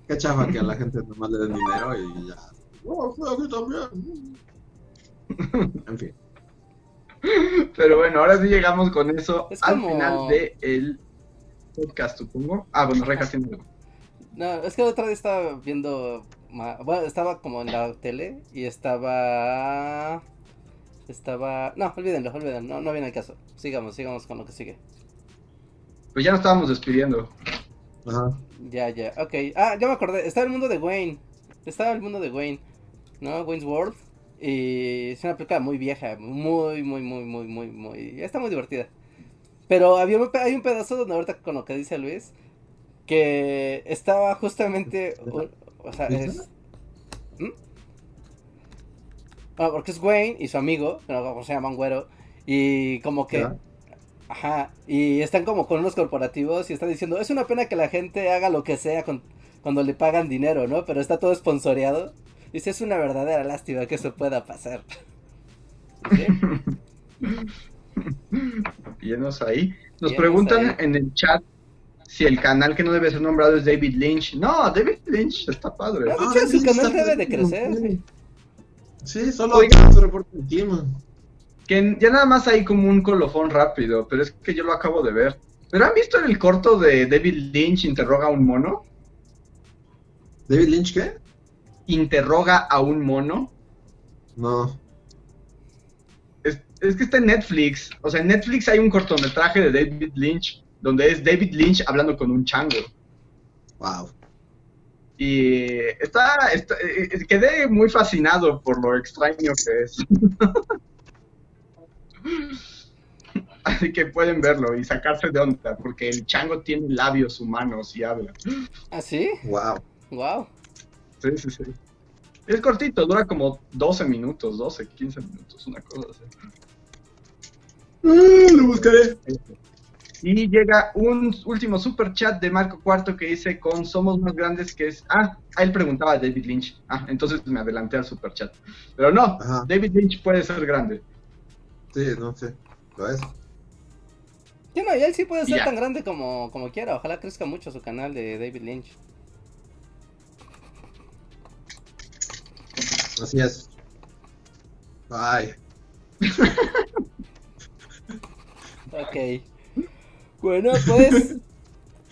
Qué chafa que a la gente nomás le den dinero y ya. Oh, estoy aquí también. En fin. Pero bueno, ahora sí llegamos con eso Es al como- final del podcast, supongo. Ah, bueno, Reja. No, es que la otra vez estaba viendo, bueno, estaba como en la tele y estaba, estaba, no, olvídenlo, olvídenlo, no, no viene el caso. Sigamos, sigamos con lo que sigue. Pues ya nos estábamos despidiendo. Ajá. Ya, ya, ok. Ah, ya me acordé, estaba el mundo de Wayne, estaba el mundo de Wayne, ¿no? Wayne's World. Y es una película muy vieja, muy, muy, muy, muy, muy, muy, está muy divertida. Pero había un, hay un pedazo donde ahorita con lo que dice Luis, que estaba justamente, o sea, es... ¿Mm? Ah, porque es Wayne y su amigo, como se llaman güero, y como que... Ya. Ajá, y están como con unos corporativos y están diciendo, es una pena que la gente haga lo que sea con- cuando le pagan dinero, ¿no? Pero está todo esponsoreado. Dice, es una verdadera lástima que eso pueda pasar. ¿Sí? Llenos ahí. Nos Llenos preguntan ahí. en el chat si el canal que no debe ser nombrado es David Lynch. No, David Lynch está padre. No, Ah, su sí, canal está debe de crecer. sí. Solo Oiga. su reporte de clima. Que ya nada más hay como un colofón rápido, pero es que yo lo acabo de ver. ¿Pero han visto el corto de David Lynch interroga a un mono? ¿David Lynch qué? Interroga a un mono. No. Es, es que está en Netflix. O sea, en Netflix hay un cortometraje de David Lynch donde es David Lynch hablando con un chango. Wow. Y está, está- eh, eh, quedé muy fascinado por lo extraño que es. Así que pueden verlo y sacarse de onda, porque el chango tiene labios humanos y habla. ¿Ah, sí? Wow. Wow. Sí, sí, sí. Es cortito, dura como 12 minutos, 12, 15 minutos, una cosa así. Mm, lo buscaré. Y llega un último super chat de Marco Cuarto que dice con Somos más grandes que es... Ah, él preguntaba a David Lynch. Ah, entonces me adelanté al super chat. Pero no, Ajá. David Lynch puede ser grande. Sí, no sé. Lo es. Ya no, y él sí puede ser Ya. tan grande como, como quiera. Ojalá crezca mucho su canal de David Lynch. Así es. Bye. Ok. Bueno, pues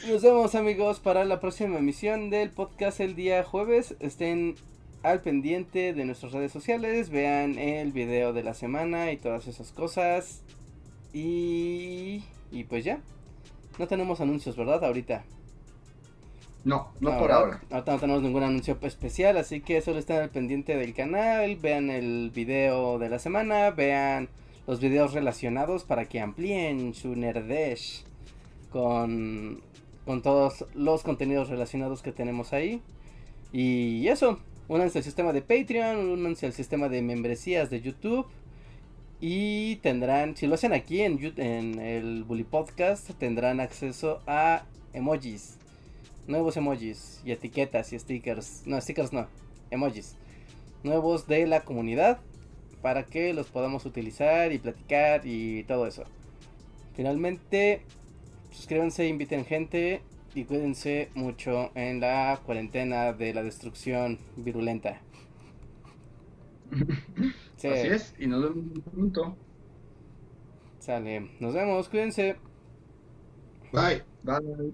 nos vemos amigos para la próxima emisión del podcast el día jueves. Estén al pendiente de nuestras redes sociales, vean el video de la semana y todas esas cosas. Y, y pues ya. No tenemos anuncios, ¿verdad? Ahorita. No, no, por ahora. Ahorita no tenemos ningún anuncio especial, así que solo estén al pendiente del canal, vean el video de la semana, vean los videos relacionados para que amplíen su nerdesh con, con todos los contenidos relacionados que tenemos ahí. Y eso, únanse al sistema de Patreon, únanse al sistema de membresías de YouTube. Y tendrán, si lo hacen aquí en, en el Bully Podcast, tendrán acceso a emojis. Nuevos emojis y etiquetas y stickers. No, stickers no, emojis. Nuevos de la comunidad para que los podamos utilizar y platicar y todo eso. Finalmente, suscríbanse, inviten gente y cuídense mucho en la cuarentena de la destrucción virulenta. Así es, y nos vemos pronto. Sale, nos vemos, cuídense. Bye. Bye.